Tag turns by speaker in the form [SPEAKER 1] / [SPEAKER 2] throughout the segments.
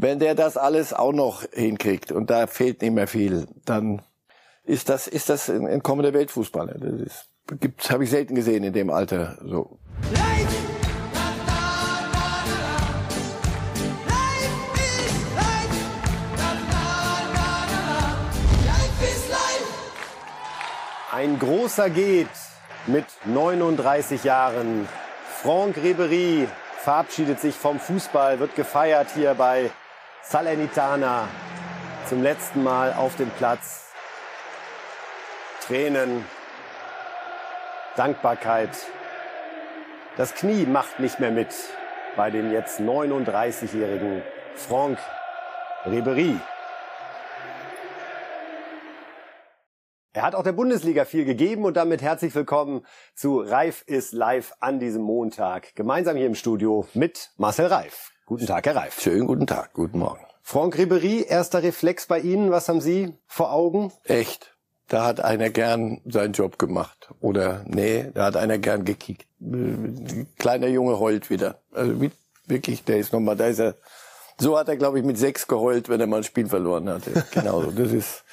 [SPEAKER 1] Wenn der das alles auch noch hinkriegt und da fehlt nicht mehr viel, dann ist das, ist das ein, ein kommender Weltfußballer. Das ist, gibt's, habe ich selten gesehen in dem Alter, so.
[SPEAKER 2] Ein großer geht mit 39 Jahren. Franck Ribery verabschiedet sich vom Fußball, wird gefeiert hier bei Salernitana zum letzten Mal auf dem Platz. Tränen, Dankbarkeit. Das Knie macht nicht mehr mit bei dem jetzt 39-jährigen Franck Ribery. Er hat auch der Bundesliga viel gegeben und damit herzlich willkommen zu Reif ist live an diesem Montag. Gemeinsam hier im Studio mit Marcel Reif. Guten Tag, Herr Reif.
[SPEAKER 1] Schönen guten Tag, guten Morgen.
[SPEAKER 2] Franck Ribery, erster Reflex bei Ihnen. Was haben Sie vor Augen?
[SPEAKER 1] Echt. Da hat einer gern seinen Job gemacht. Oder, nee, da hat einer gern gekickt. Kleiner Junge heult wieder. Also wirklich, der ist nochmal, da ist er, so hat er, glaube ich, mit sechs geheult, wenn er mal ein Spiel verloren hatte. Genauso. Das ist,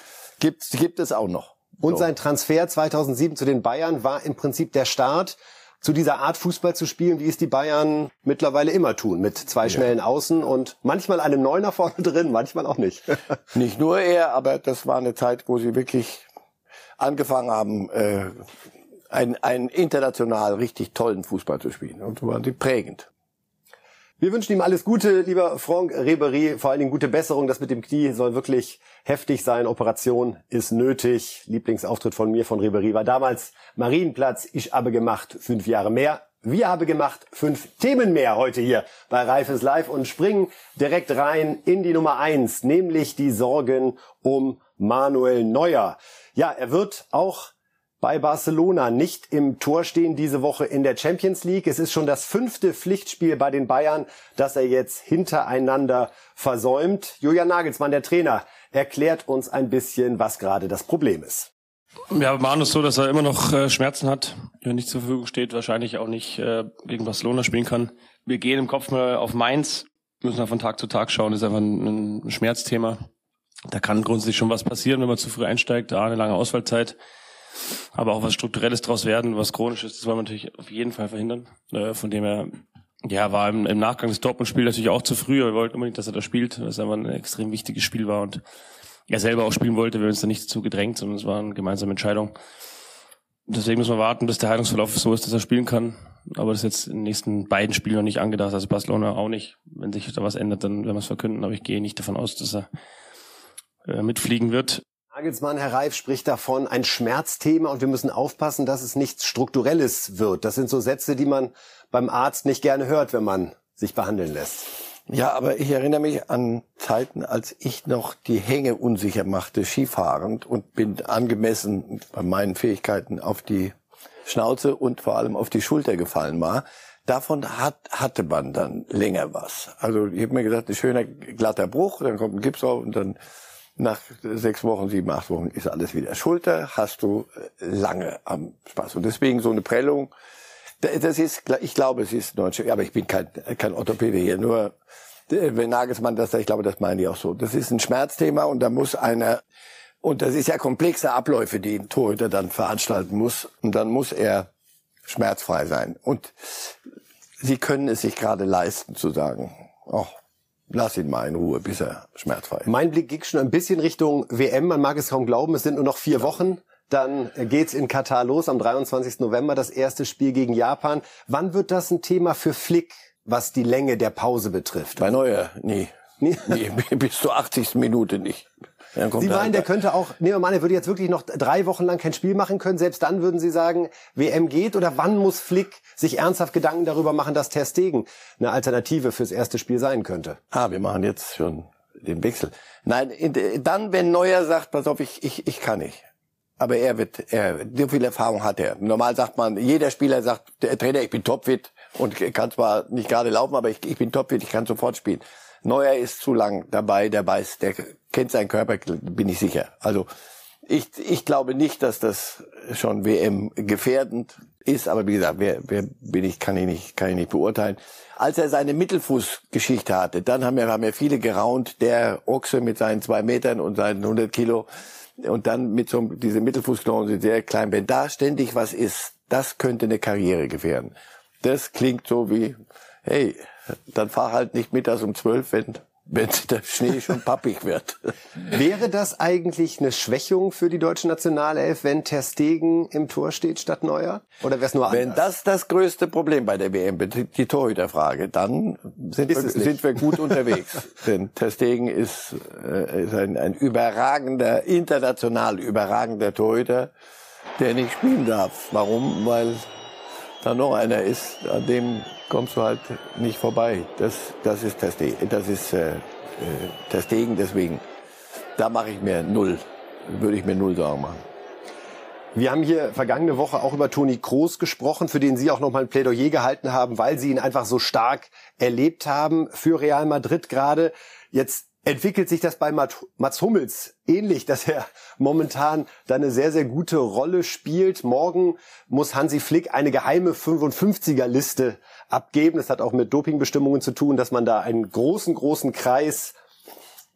[SPEAKER 1] gibt, gibt es auch noch.
[SPEAKER 2] Und sein Transfer 2007 zu den Bayern war im Prinzip der Start zu dieser Art Fußball zu spielen, wie es die Bayern mittlerweile immer tun, mit zwei schnellen Außen und manchmal einem Neuner vorne drin, manchmal auch nicht.
[SPEAKER 1] nicht nur er, aber das war eine Zeit, wo sie wirklich angefangen haben, äh, einen, einen international richtig tollen Fußball zu spielen. Und so waren sie prägend.
[SPEAKER 2] Wir wünschen ihm alles Gute, lieber Franck Ribery, vor allen Dingen gute Besserung. Das mit dem Knie soll wirklich heftig sein. Operation ist nötig. Lieblingsauftritt von mir, von Ribery, war damals Marienplatz. Ich habe gemacht fünf Jahre mehr. Wir haben gemacht fünf Themen mehr heute hier bei Reifes Live und springen direkt rein in die Nummer eins, nämlich die Sorgen um Manuel Neuer. Ja, er wird auch bei Barcelona nicht im Tor stehen diese Woche in der Champions League. Es ist schon das fünfte Pflichtspiel bei den Bayern, das er jetzt hintereinander versäumt. Julian Nagelsmann, der Trainer, erklärt uns ein bisschen, was gerade das Problem ist.
[SPEAKER 3] Ja, Manu ist so, dass er immer noch äh, Schmerzen hat, wenn nicht zur Verfügung steht, wahrscheinlich auch nicht äh, gegen Barcelona spielen kann. Wir gehen im Kopf mal auf Mainz, müssen von Tag zu Tag schauen, das ist einfach ein, ein Schmerzthema. Da kann grundsätzlich schon was passieren, wenn man zu früh einsteigt, da eine lange Ausfallzeit. Aber auch was Strukturelles draus werden, was Chronisches, das wollen wir natürlich auf jeden Fall verhindern. Äh, von dem her, ja, war im, im Nachgang des Dortmund-Spiels natürlich auch zu früh. Wir wollten unbedingt, dass er da spielt, weil es einfach ein extrem wichtiges Spiel war und er selber auch spielen wollte. Wir haben uns da nicht dazu gedrängt, sondern es war eine gemeinsame Entscheidung. Deswegen müssen wir warten, bis der Heilungsverlauf so ist, dass er spielen kann. Aber das ist jetzt in den nächsten beiden Spielen noch nicht angedacht. Also Barcelona auch nicht. Wenn sich da was ändert, dann werden wir es verkünden. Aber ich gehe nicht davon aus, dass er äh, mitfliegen wird.
[SPEAKER 2] Nagelsmann, Herr Reif, spricht davon, ein Schmerzthema und wir müssen aufpassen, dass es nichts Strukturelles wird. Das sind so Sätze, die man beim Arzt nicht gerne hört, wenn man sich behandeln lässt.
[SPEAKER 1] Ja, aber ich erinnere mich an Zeiten, als ich noch die Hänge unsicher machte, skifahrend und bin angemessen bei meinen Fähigkeiten auf die Schnauze und vor allem auf die Schulter gefallen war. Davon hat, hatte man dann länger was. Also ich habe mir gesagt, ein schöner glatter Bruch, dann kommt ein Gips auf und dann nach sechs Wochen, sieben, acht Wochen ist alles wieder Schulter, hast du äh, lange am Spaß. Und deswegen so eine Prellung, das ist, ich glaube, es ist deutsche, aber ich bin kein, kein Orthopäde hier, nur äh, wenn Nagelsmann das sagt, ich glaube, das meine ich auch so. Das ist ein Schmerzthema und da muss einer, und das ist ja komplexe Abläufe, die ein Torhüter dann veranstalten muss, und dann muss er schmerzfrei sein. Und sie können es sich gerade leisten zu sagen, oh, Lass ihn mal in Ruhe, bis er schmerzfrei ist.
[SPEAKER 2] Mein Blick geht schon ein bisschen Richtung WM. Man mag es kaum glauben, es sind nur noch vier Wochen. Dann geht's in Katar los am 23. November, das erste Spiel gegen Japan. Wann wird das ein Thema für Flick, was die Länge der Pause betrifft?
[SPEAKER 1] Bei Neuer, nie. Nie? nee, bis zur 80. Minute nicht.
[SPEAKER 2] Sie meinen, der könnte auch, nehmen wir mal, er würde jetzt wirklich noch drei Wochen lang kein Spiel machen können. Selbst dann würden Sie sagen, WM geht? Oder wann muss Flick sich ernsthaft Gedanken darüber machen, dass Ter Stegen eine Alternative fürs erste Spiel sein könnte?
[SPEAKER 1] Ah, wir machen jetzt schon den Wechsel. Nein, dann, wenn Neuer sagt, pass auf, ich, ich, ich kann nicht. Aber er wird, er, so viel Erfahrung hat er. Normal sagt man, jeder Spieler sagt, der Trainer, ich bin topfit und kann zwar nicht gerade laufen, aber ich, ich bin topfit, ich kann sofort spielen. Neuer ist zu lang dabei, der weiß, der kennt seinen Körper, bin ich sicher. Also Ich, ich glaube nicht, dass das schon WM gefährdend ist, aber wie gesagt, wer, wer bin ich, kann ich nicht, kann ich nicht beurteilen. Als er seine Mittelfußgeschichte hatte, dann haben ja, haben ja viele geraunt, der Ochse mit seinen zwei Metern und seinen 100 Kilo und dann mit so diese Mittelfußknochen sind sehr klein. Wenn da ständig was ist, das könnte eine Karriere gefährden. Das klingt so wie, hey, dann fahr halt nicht mittags um zwölf, wenn wenn der Schnee schon pappig wird.
[SPEAKER 2] Wäre das eigentlich eine Schwächung für die deutsche Nationalelf, wenn Ter Stegen im Tor steht statt Neuer? Oder wäre es nur anders?
[SPEAKER 1] Wenn das das größte Problem bei der WM betrifft, die Torhüterfrage, dann sind, wir, sind wir gut unterwegs. Denn Ter Stegen ist, äh, ist ein, ein überragender, international überragender Torhüter, der nicht spielen darf. Warum? Weil da noch einer ist, an dem kommst du halt nicht vorbei. Das, das ist Testegen, das ist äh, äh, Testegen, deswegen. Da mache ich mir null, würde ich mir null Sorgen machen.
[SPEAKER 2] Wir haben hier vergangene Woche auch über Toni Kroos gesprochen, für den Sie auch nochmal ein Plädoyer gehalten haben, weil Sie ihn einfach so stark erlebt haben für Real Madrid gerade. Jetzt entwickelt sich das bei Mats Hummels ähnlich, dass er momentan da eine sehr, sehr gute Rolle spielt. Morgen muss Hansi Flick eine geheime 55er-Liste abgeben. Das hat auch mit Dopingbestimmungen zu tun, dass man da einen großen, großen Kreis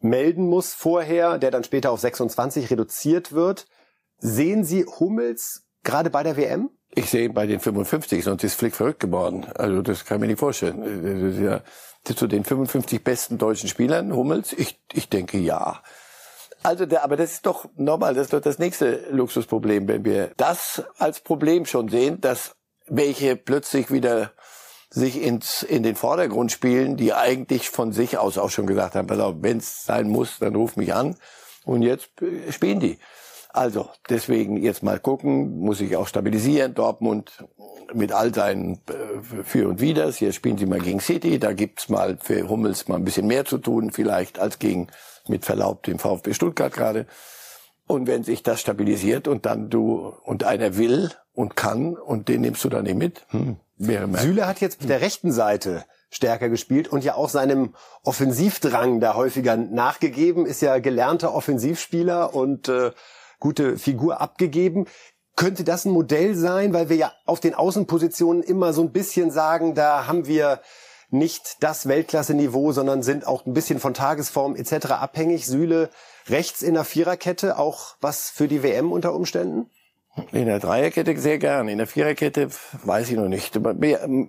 [SPEAKER 2] melden muss vorher, der dann später auf 26 reduziert wird. Sehen Sie Hummels gerade bei der WM?
[SPEAKER 1] Ich sehe ihn bei den 55, sonst ist Flick verrückt geworden. Also das kann ich mir nicht vorstellen. Das ist ja zu den 55 besten deutschen Spielern, Hummels? Ich, ich denke ja. Also, der, aber das ist doch normal, das ist doch das nächste Luxusproblem, wenn wir das als Problem schon sehen, dass welche plötzlich wieder sich ins, in den Vordergrund spielen, die eigentlich von sich aus auch schon gesagt haben, pass auf, wenn es sein muss, dann ruf mich an. Und jetzt spielen die. Also, deswegen jetzt mal gucken, muss ich auch stabilisieren. Dortmund mit all seinen äh, Für und Widers. Hier spielen sie mal gegen City. Da gibt's mal für Hummels mal ein bisschen mehr zu tun, vielleicht als gegen, mit Verlaub, dem VfB Stuttgart gerade. Und wenn sich das stabilisiert und dann du, und einer will und kann und den nimmst du dann nicht mit, hm.
[SPEAKER 2] Süle hat jetzt auf der rechten Seite stärker gespielt und ja auch seinem Offensivdrang da häufiger nachgegeben, ist ja gelernter Offensivspieler und äh, gute Figur abgegeben. Könnte das ein Modell sein, weil wir ja auf den Außenpositionen immer so ein bisschen sagen, da haben wir nicht das Weltklasse-Niveau, sondern sind auch ein bisschen von Tagesform etc. abhängig. Sühle rechts in der Viererkette auch was für die WM unter Umständen?
[SPEAKER 1] In der Dreierkette sehr gern. In der Viererkette weiß ich noch nicht. Ähm,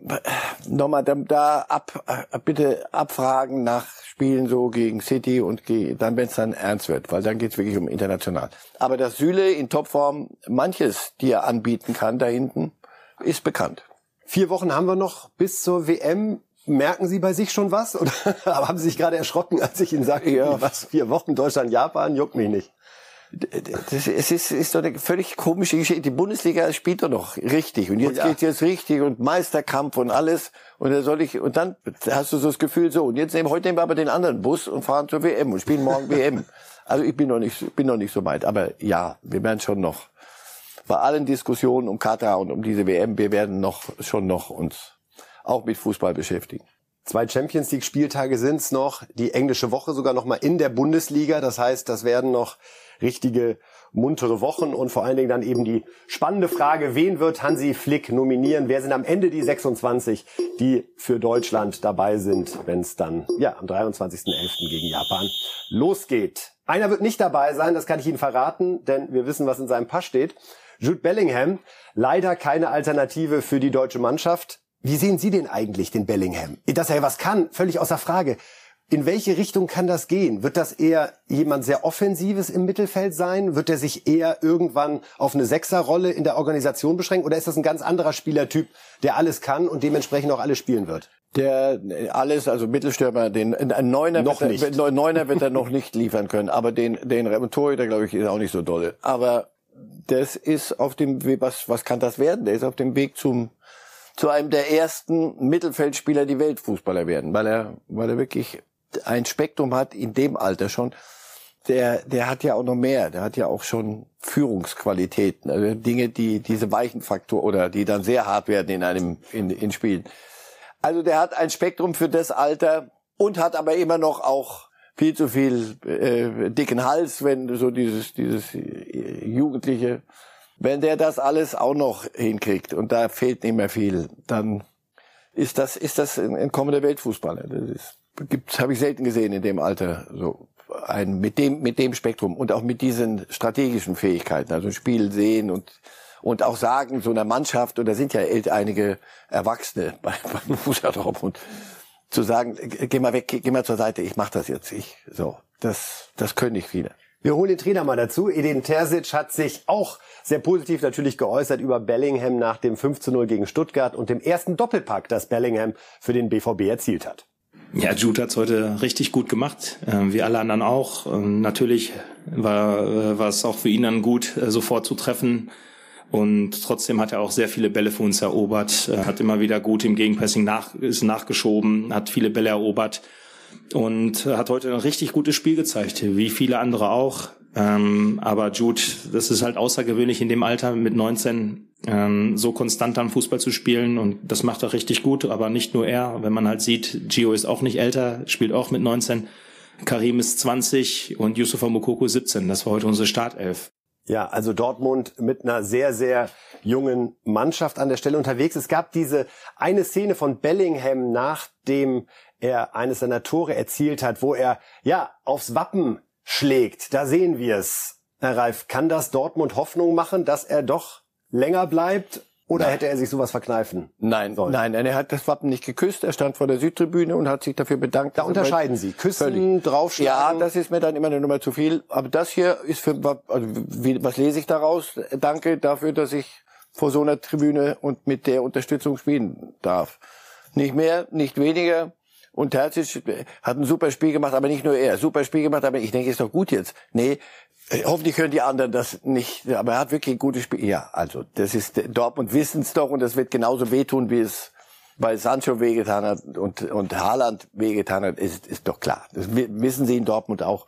[SPEAKER 1] nochmal da, da ab, äh, bitte abfragen nach Spielen so gegen City und dann, wenn es dann ernst wird, weil dann geht es wirklich um international. Aber dass Süle in Topform manches, die er anbieten kann da hinten, ist bekannt.
[SPEAKER 2] Vier Wochen haben wir noch bis zur WM. Merken Sie bei sich schon was? Oder haben Sie sich gerade erschrocken, als ich Ihnen sagte, ja. was vier Wochen Deutschland, Japan, juckt mich nicht?
[SPEAKER 1] Das, es ist, ist doch eine völlig komische Geschichte. Die Bundesliga spielt doch noch richtig und jetzt ja. geht's jetzt richtig und Meisterkampf und alles und da soll ich und dann hast du so das Gefühl so und jetzt nehmen heute nehmen wir aber den anderen Bus und fahren zur WM und spielen morgen WM. Also ich bin noch nicht bin noch nicht so weit, aber ja, wir werden schon noch bei allen Diskussionen um Katar und um diese WM, wir werden noch schon noch uns auch mit Fußball beschäftigen.
[SPEAKER 2] Zwei Champions League Spieltage sind's noch, die englische Woche sogar noch mal in der Bundesliga, das heißt, das werden noch richtige muntere Wochen und vor allen Dingen dann eben die spannende Frage, wen wird Hansi Flick nominieren? Wer sind am Ende die 26, die für Deutschland dabei sind, wenn es dann ja am 23.11. gegen Japan losgeht? Einer wird nicht dabei sein, das kann ich Ihnen verraten, denn wir wissen, was in seinem Pass steht. Jude Bellingham, leider keine Alternative für die deutsche Mannschaft. Wie sehen Sie den eigentlich, den Bellingham? Dass er was kann, völlig außer Frage. In welche Richtung kann das gehen? Wird das eher jemand sehr Offensives im Mittelfeld sein? Wird er sich eher irgendwann auf eine Sechserrolle in der Organisation beschränken? Oder ist das ein ganz anderer Spielertyp, der alles kann und dementsprechend auch alles spielen wird?
[SPEAKER 1] Der alles, also Mittelstürmer, den ein Neuner,
[SPEAKER 2] noch
[SPEAKER 1] wird
[SPEAKER 2] nicht.
[SPEAKER 1] Er, Neuner wird er noch nicht liefern können, aber den den Torhüter glaube ich ist auch nicht so dolle. Aber das ist auf dem Weg, was was kann das werden? Der ist auf dem Weg zum zu einem der ersten Mittelfeldspieler, die Weltfußballer werden, weil er weil er wirklich ein Spektrum hat in dem Alter schon, der, der hat ja auch noch mehr. Der hat ja auch schon Führungsqualitäten, also Dinge, die diese weichen Faktor oder die dann sehr hart werden in einem in, in Spielen. Also der hat ein Spektrum für das Alter und hat aber immer noch auch viel zu viel äh, dicken Hals, wenn so dieses dieses äh, jugendliche, wenn der das alles auch noch hinkriegt und da fehlt nicht mehr viel, dann ist das ist das ein, ein kommender Weltfußballer. Das ist, gibt's habe ich selten gesehen in dem Alter so ein mit dem mit dem Spektrum und auch mit diesen strategischen Fähigkeiten, also Spiel sehen und und auch sagen so einer Mannschaft und da sind ja einige Erwachsene bei, beim Fußball Dortmund zu sagen, geh mal weg, geh mal zur Seite, ich mach das jetzt. Ich so, das das können nicht viele.
[SPEAKER 2] Wir holen den Trainer mal dazu. Edin Terzic hat sich auch sehr positiv natürlich geäußert über Bellingham nach dem 5 zu 0 gegen Stuttgart und dem ersten Doppelpack, das Bellingham für den BVB erzielt hat.
[SPEAKER 4] Ja, Jude hat's heute richtig gut gemacht, äh, wie alle anderen auch. Ähm, natürlich war, äh, es auch für ihn dann gut, äh, sofort zu treffen. Und trotzdem hat er auch sehr viele Bälle für uns erobert, äh, hat immer wieder gut im Gegenpressing nach, ist nachgeschoben, hat viele Bälle erobert und hat heute ein richtig gutes Spiel gezeigt, wie viele andere auch. Ähm, aber Jude, das ist halt außergewöhnlich in dem Alter mit 19 ähm, so konstant am Fußball zu spielen und das macht er richtig gut. Aber nicht nur er, wenn man halt sieht, Gio ist auch nicht älter, spielt auch mit 19. Karim ist 20 und Yusufa Mukoko 17. Das war heute unsere Startelf.
[SPEAKER 2] Ja, also Dortmund mit einer sehr, sehr jungen Mannschaft an der Stelle unterwegs. Es gab diese eine Szene von Bellingham, nachdem er eines seiner Tore erzielt hat, wo er ja aufs Wappen schlägt. Da sehen wir es. Herr Reif, kann das Dortmund Hoffnung machen, dass er doch länger bleibt? Oder hätte er sich sowas verkneifen
[SPEAKER 1] nein, sollen? Nein, er hat das Wappen nicht geküsst. Er stand vor der Südtribüne und hat sich dafür bedankt.
[SPEAKER 2] Da unterscheiden Sie. Küssen, völlig. draufschlagen.
[SPEAKER 1] Ja, das ist mir dann immer eine Nummer zu viel. Aber das hier ist für, also, wie, was lese ich daraus? Danke dafür, dass ich vor so einer Tribüne und mit der Unterstützung spielen darf. Nicht mehr, nicht weniger. Und Terzic hat ein super Spiel gemacht, aber nicht nur er. Super Spiel gemacht, aber ich denke, ist doch gut jetzt. Nee, äh, hoffentlich hören die anderen das nicht, aber er hat wirklich ein gutes Spiel. Ja, also das ist Dortmund wissen es doch und das wird genauso wehtun, wie es bei Sancho wehgetan hat und und Haaland wehgetan hat, ist, ist doch klar. Das wissen sie in Dortmund auch,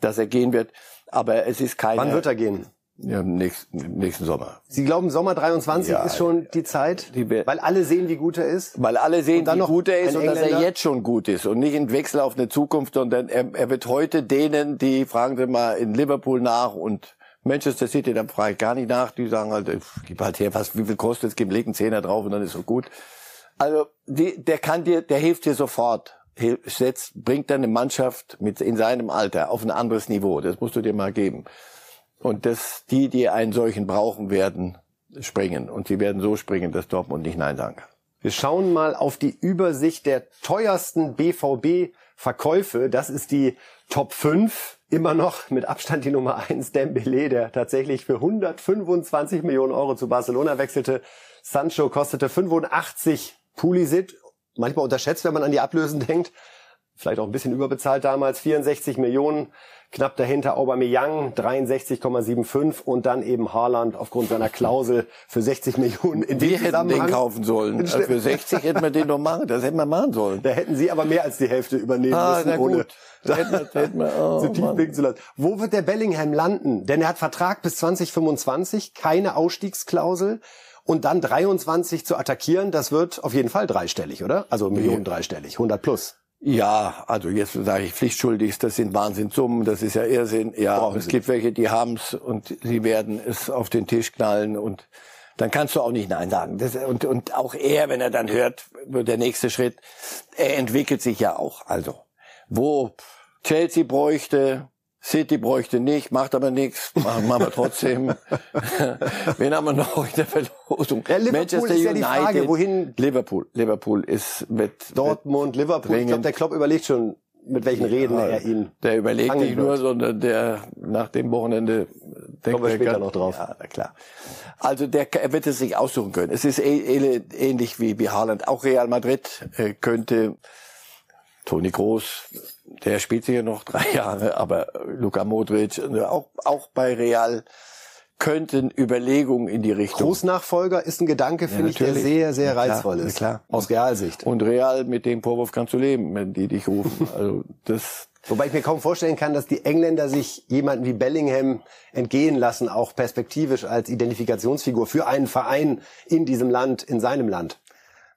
[SPEAKER 1] dass er gehen wird. Aber es ist keine.
[SPEAKER 2] Wann wird er gehen?
[SPEAKER 1] Ja, nächsten, nächsten Sommer.
[SPEAKER 2] Sie glauben, Sommer 23 ja, ist schon die Zeit? Die weil alle sehen, wie gut er ist?
[SPEAKER 1] Weil alle sehen, wie gut er ist und dass er jetzt schon gut ist und nicht ein Wechsel auf eine Zukunft, sondern er, er wird heute denen, die fragen Sie mal in Liverpool nach und Manchester City, dann frage ich gar nicht nach, die sagen halt, gib halt her, was, wie viel kostet es, gib leg einen Zehner drauf und dann ist so gut. Also, die, der kann dir, der hilft dir sofort. Setzt, bringt deine Mannschaft mit in seinem Alter auf ein anderes Niveau. Das musst du dir mal geben. Und dass die, die einen solchen brauchen, werden springen. Und sie werden so springen, dass Dortmund nicht Nein sagen kann.
[SPEAKER 2] Wir schauen mal auf die Übersicht der teuersten BVB-Verkäufe. Das ist die Top 5. Immer noch mit Abstand die Nummer 1, Dembele, der tatsächlich für 125 Millionen Euro zu Barcelona wechselte. Sancho kostete 85 Pulisic. Manchmal unterschätzt, wenn man an die Ablösen denkt. Vielleicht auch ein bisschen überbezahlt damals. 64 Millionen. Knapp dahinter Aubameyang 63,75 und dann eben Haaland aufgrund seiner Klausel für 60 Millionen.
[SPEAKER 1] In wir hätten den kaufen sollen. Also für 60 hätten wir den noch machen. Das hätten wir machen sollen.
[SPEAKER 2] Da hätten Sie aber mehr als die Hälfte übernehmen ah, müssen,
[SPEAKER 1] ohne da hätten wir, da hätten wir, oh,
[SPEAKER 2] so tief blicken zu lassen. Wo wird der Bellingham landen? Denn er hat Vertrag bis 2025, keine Ausstiegsklausel und dann 23 zu attackieren, das wird auf jeden Fall dreistellig, oder? Also Millionen dreistellig, 100 plus.
[SPEAKER 1] Ja, also jetzt sage ich pflichtschuldig, das sind Wahnsinnssummen, das ist ja Irrsinn. Ja, Brauchen es gibt welche, die haben's und sie werden es auf den Tisch knallen und dann kannst du auch nicht Nein sagen. Das, und, und auch er, wenn er dann hört, der nächste Schritt, er entwickelt sich ja auch. Also, wo Chelsea bräuchte City bräuchte nicht, macht aber nichts, machen, machen wir trotzdem. Wen haben wir noch in der Verlosung?
[SPEAKER 2] Ja, Manchester ist ja die Frage, wohin?
[SPEAKER 1] Liverpool. Liverpool ist mit
[SPEAKER 2] Dortmund, mit Liverpool. Ich glaube, der Klopp überlegt schon, mit welchen Reden ja, er ihn.
[SPEAKER 1] Der überlegt nicht nur, sondern der nach dem Wochenende
[SPEAKER 2] denkt wir später kann, noch drauf.
[SPEAKER 1] Ja, klar. Also der er wird es sich aussuchen können. Es ist ähnlich wie wie Haaland. Auch Real Madrid äh, könnte Toni Groß, der spielt sicher noch drei Jahre, aber Luka Modric, äh, auch, auch bei Real könnten Überlegungen in die Richtung.
[SPEAKER 2] Großnachfolger ist ein Gedanke, ja, finde ich, der sehr, sehr ja, reizvoll ist.
[SPEAKER 1] Klar.
[SPEAKER 2] Aus Realsicht.
[SPEAKER 1] Und Real, mit dem Vorwurf kannst du leben, wenn die dich rufen. Also das.
[SPEAKER 2] Wobei ich mir kaum vorstellen kann, dass die Engländer sich jemanden wie Bellingham entgehen lassen, auch perspektivisch als Identifikationsfigur für einen Verein in diesem Land, in seinem Land.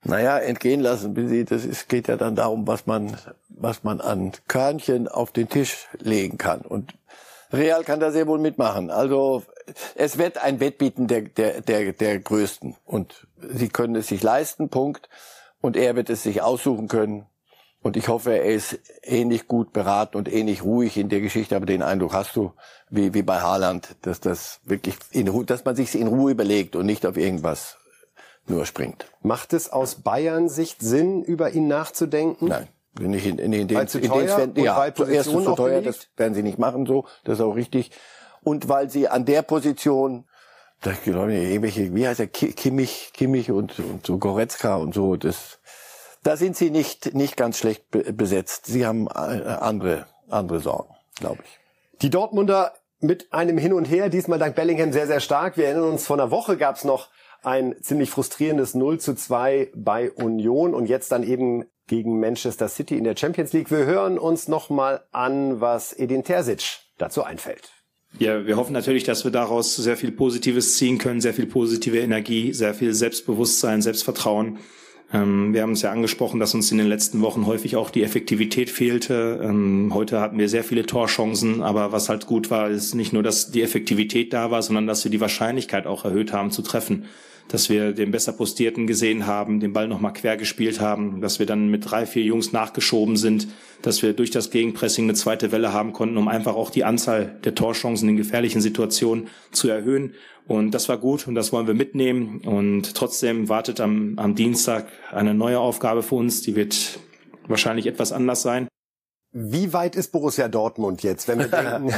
[SPEAKER 1] Naja, entgehen lassen, das ist, geht ja dann darum, was man, was man an Körnchen auf den Tisch legen kann. Und Real kann da sehr wohl mitmachen. Also es wird ein Wettbieten der, der, der, der Größten. Und sie können es sich leisten, Punkt. Und er wird es sich aussuchen können. Und ich hoffe, er ist ähnlich gut beraten und ähnlich ruhig in der Geschichte. Aber den Eindruck hast du, wie, wie bei Haaland, dass das wirklich in Ruhe, dass man sich in Ruhe überlegt und nicht auf irgendwas nur springt.
[SPEAKER 2] Macht es aus Bayern Sicht Sinn, über ihn nachzudenken?
[SPEAKER 1] Nein. Nicht in, in, in den,
[SPEAKER 2] weil zu teuer
[SPEAKER 1] in den,
[SPEAKER 2] ja, weil
[SPEAKER 1] Position zu teuer, das werden sie nicht machen so, das ist auch richtig. Und weil sie an der Position, da glaube ich, irgendwelche, wie heißt er, Kimmich, Kimmich und, und so Goretzka und so, das, da sind sie nicht, nicht ganz schlecht besetzt. Sie haben äh, andere, andere Sorgen, glaube ich.
[SPEAKER 2] Die Dortmunder mit einem Hin und Her, diesmal dank Bellingham sehr, sehr stark. Wir erinnern uns, vor einer Woche gab es noch ein ziemlich frustrierendes 0 zu 2 bei Union und jetzt dann eben gegen Manchester City in der Champions League. Wir hören uns nochmal an, was Edin Terzic dazu einfällt.
[SPEAKER 4] Ja, wir hoffen natürlich, dass wir daraus sehr viel Positives ziehen können, sehr viel positive Energie, sehr viel Selbstbewusstsein, Selbstvertrauen. Ähm, wir haben es ja angesprochen, dass uns in den letzten Wochen häufig auch die Effektivität fehlte. Ähm, heute hatten wir sehr viele Torchancen, aber was halt gut war, ist nicht nur, dass die Effektivität da war, sondern dass wir die Wahrscheinlichkeit auch erhöht haben zu treffen dass wir den besser postierten gesehen haben, den Ball nochmal quer gespielt haben, dass wir dann mit drei, vier Jungs nachgeschoben sind, dass wir durch das Gegenpressing eine zweite Welle haben konnten, um einfach auch die Anzahl der Torchancen in gefährlichen Situationen zu erhöhen. Und das war gut und das wollen wir mitnehmen. Und trotzdem wartet am, am Dienstag eine neue Aufgabe für uns, die wird wahrscheinlich etwas anders sein.
[SPEAKER 2] Wie weit ist Borussia Dortmund jetzt, wenn wir denken?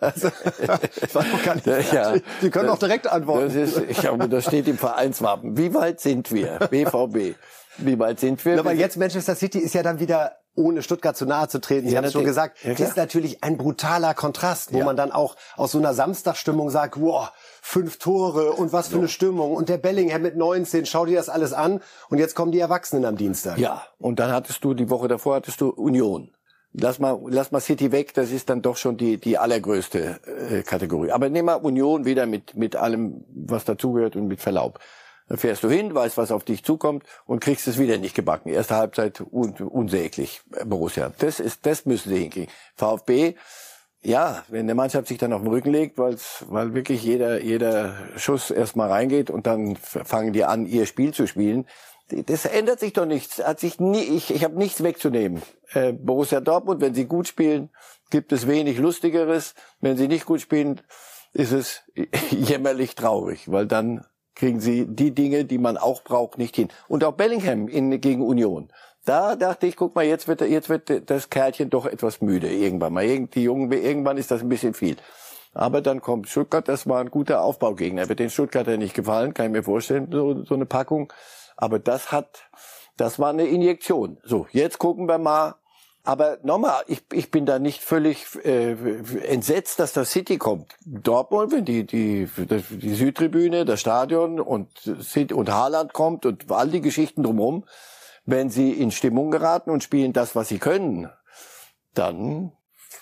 [SPEAKER 2] also, ich weiß noch gar nicht.
[SPEAKER 1] Ja,
[SPEAKER 2] Sie können auch direkt antworten.
[SPEAKER 1] Das, ist, ich glaube, das steht im Vereinswappen. Wie weit sind wir? BVB. Wie weit sind wir?
[SPEAKER 2] Aber jetzt Manchester City ist ja dann wieder ohne Stuttgart zu nahe zu treten. Sie ja, haben es schon gesagt. Ja, das ist natürlich ein brutaler Kontrast, wo ja. man dann auch aus so einer Samstagstimmung sagt, wow, fünf Tore und was für eine Stimmung und der Bellingham mit 19, schau dir das alles an und jetzt kommen die Erwachsenen am Dienstag.
[SPEAKER 1] Ja, und dann hattest du die Woche davor hattest du Union. Lass mal, lass mal City weg, das ist dann doch schon die, die allergrößte äh, Kategorie. Aber nehmen wir Union wieder mit, mit allem, was dazugehört und mit Verlaub. Dann fährst du hin, weißt, was auf dich zukommt und kriegst es wieder nicht gebacken. Erste Halbzeit un, unsäglich, äh, Borussia. Das ist, das müssen sie hinkriegen. VfB, ja, wenn der Mannschaft sich dann auf den Rücken legt, weil's, weil wirklich jeder, jeder Schuss erstmal reingeht und dann fangen die an, ihr Spiel zu spielen, das ändert sich doch nichts. Hat sich nie, ich, ich habe nichts wegzunehmen. Äh, Borussia Dortmund, wenn sie gut spielen, gibt es wenig Lustigeres. Wenn sie nicht gut spielen, ist es jämmerlich traurig, weil dann kriegen sie die Dinge, die man auch braucht, nicht hin. Und auch Bellingham in, gegen Union. Da dachte ich, guck mal, jetzt wird, jetzt wird das Kerlchen doch etwas müde irgendwann mal. Die Jungen, irgendwann ist das ein bisschen viel. Aber dann kommt Stuttgart, das war ein guter Aufbaugegner. Wird den Stuttgarter nicht gefallen, kann ich mir vorstellen, so, so eine Packung. Aber das hat, das war eine Injektion. So, jetzt gucken wir mal. Aber nochmal, ich, ich bin da nicht völlig äh, entsetzt, dass das City kommt. Dortmund, wenn die, die, die Südtribüne, das Stadion und, und Haaland kommt und all die Geschichten drumherum, wenn sie in Stimmung geraten und spielen das, was sie können, dann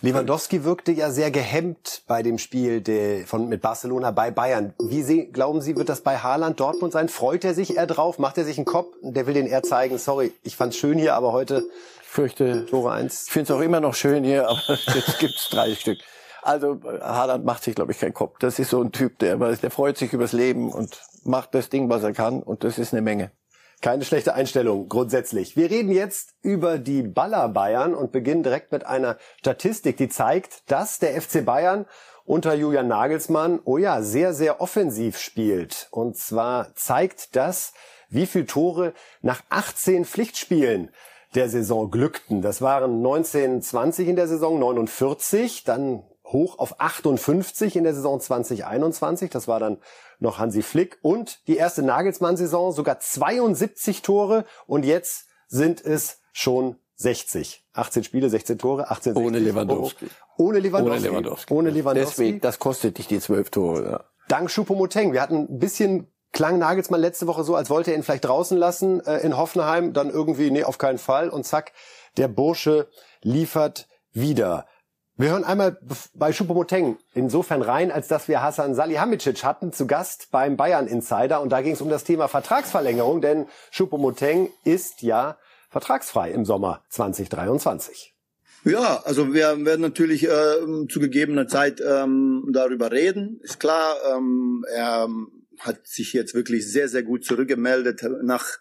[SPEAKER 2] Lewandowski wirkte ja sehr gehemmt bei dem Spiel de, von, mit Barcelona bei Bayern. Wie Sie, glauben Sie, wird das bei Haaland Dortmund sein? Freut er sich eher drauf? Macht er sich einen Kopf? Der will den eher zeigen, sorry, ich fand's schön hier, aber heute
[SPEAKER 1] ich fürchte, Tore eins. Ich finde es auch immer noch schön hier, aber jetzt gibt's drei Stück. Also Haaland macht sich, glaube ich, keinen Kopf. Das ist so ein Typ, der, der freut sich übers Leben und macht das Ding, was er kann. Und das ist eine Menge.
[SPEAKER 2] Keine schlechte Einstellung grundsätzlich. Wir reden jetzt über die Baller Bayern und beginnen direkt mit einer Statistik, die zeigt, dass der FC Bayern unter Julian Nagelsmann, oh ja, sehr, sehr offensiv spielt. Und zwar zeigt das, wie viel Tore nach 18 Pflichtspielen der Saison glückten. Das waren 19, 20 in der Saison, 49, dann hoch auf 58 in der Saison 2021. Das war dann noch Hansi Flick und die erste Nagelsmann-Saison sogar 72 Tore und jetzt sind es schon 60. 18 Spiele, 16 Tore, 18
[SPEAKER 1] Ohne Lewandowski.
[SPEAKER 2] Ohne Lewandowski. Ohne Lewandowski.
[SPEAKER 1] Ohne Lewandowski. Deswegen, das kostet dich die 12 Tore. Ja.
[SPEAKER 2] Dank Choupo-Moteng. Wir hatten ein bisschen klang Nagelsmann letzte Woche so, als wollte er ihn vielleicht draußen lassen äh, in Hoffenheim, dann irgendwie nee, auf keinen Fall und zack, der Bursche liefert wieder. Wir hören einmal bei Schupomoteng insofern rein, als dass wir Hasan Salihamidzic hatten zu Gast beim Bayern Insider und da ging es um das Thema Vertragsverlängerung, denn Schupomoteng ist ja vertragsfrei im Sommer 2023.
[SPEAKER 5] Ja, also wir werden natürlich äh, zu gegebener Zeit ähm, darüber reden. Ist klar, ähm, er hat sich jetzt wirklich sehr, sehr gut zurückgemeldet nach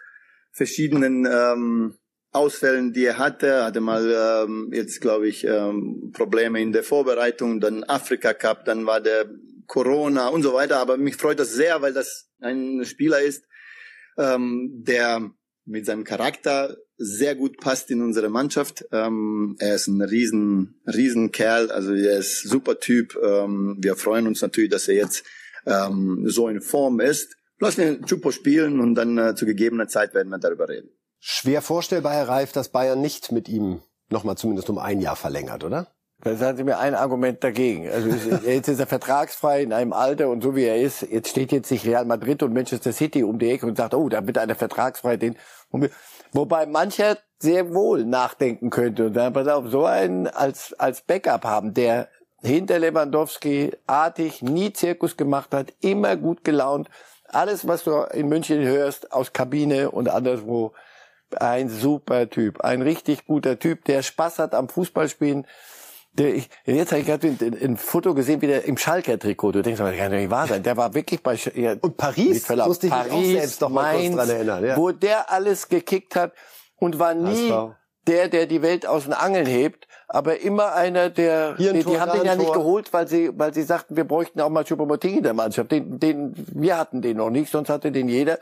[SPEAKER 5] verschiedenen ähm, Ausfällen, die er hatte. Hatte mal ähm, jetzt, glaube ich, ähm, Probleme in der Vorbereitung, dann Afrika Cup, dann war der Corona und so weiter. Aber mich freut das sehr, weil das ein Spieler ist, ähm, der mit seinem Charakter sehr gut passt in unsere Mannschaft. Ähm, er ist ein riesen, riesen Kerl, also er ist super Typ. Ähm, wir freuen uns natürlich, dass er jetzt ähm, so in Form ist. Lass den Chupo spielen und dann äh, zu gegebener Zeit werden wir darüber reden.
[SPEAKER 2] Schwer vorstellbar, Herr Reif, dass Bayern nicht mit ihm nochmal zumindest um ein Jahr verlängert, oder?
[SPEAKER 1] Da sagen Sie mir ein Argument dagegen. Also jetzt ist er vertragsfrei in einem Alter und so wie er ist, jetzt steht jetzt sich Real Madrid und Manchester City um die Ecke und sagt, oh, da wird einer vertragsfrei den. Wobei mancher sehr wohl nachdenken könnte und dann pass auf, so einen als als Backup haben, der hinter Lewandowski artig nie Zirkus gemacht hat, immer gut gelaunt. Alles, was du in München hörst, aus Kabine und anderswo, ein super Typ, ein richtig guter Typ, der Spaß hat am Fußballspielen der, ich, jetzt habe ich gerade ein, Foto gesehen, wie der im Schalker-Trikot. Du denkst, das kann doch nicht wahr sein. Der war wirklich bei
[SPEAKER 2] ja, Und Paris,
[SPEAKER 1] Verlauf, musste ich Paris, auch selbst doch mal Mainz, dran erinnern. Ja. Wo der alles gekickt hat und war nie war der, der die Welt aus den Angeln hebt, aber immer einer, der, Hier die, die haben den ja nicht geholt, weil sie, weil sie sagten, wir bräuchten auch mal Choupo-Moting in der Mannschaft. Den, den, wir hatten den noch nicht, sonst hatte den jeder.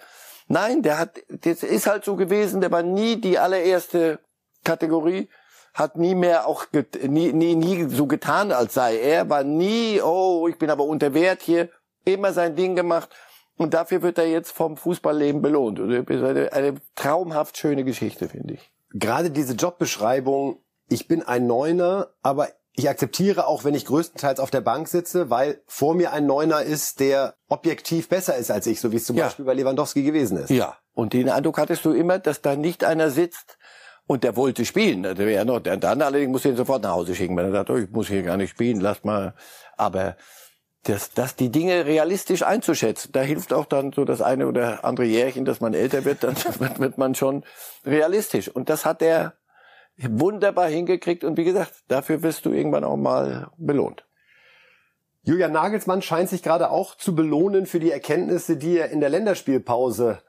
[SPEAKER 1] Nein, der hat, das ist halt so gewesen, der war nie die allererste Kategorie hat nie mehr auch nie, nie, nie so getan, als sei er, war nie, oh, ich bin aber unter Wert hier, immer sein Ding gemacht. Und dafür wird er jetzt vom Fußballleben belohnt. Ist eine, eine traumhaft schöne Geschichte, finde ich.
[SPEAKER 2] Gerade diese Jobbeschreibung, ich bin ein Neuner, aber ich akzeptiere auch, wenn ich größtenteils auf der Bank sitze, weil vor mir ein Neuner ist, der objektiv besser ist als ich, so wie es zum ja. Beispiel bei Lewandowski gewesen ist.
[SPEAKER 1] Ja, und den Eindruck hattest du immer, dass da nicht einer sitzt, und der wollte spielen. Der wäre noch, der, dann allerdings musste ihn sofort nach Hause schicken, weil er sagt, oh, ich muss hier gar nicht spielen, lass mal. Aber das, das die Dinge realistisch einzuschätzen, da hilft auch dann so das eine oder andere Jährchen, dass man älter wird, dann wird, wird man schon realistisch. Und das hat er wunderbar hingekriegt. Und wie gesagt, dafür wirst du irgendwann auch mal belohnt.
[SPEAKER 2] Julian Nagelsmann scheint sich gerade auch zu belohnen für die Erkenntnisse, die er in der Länderspielpause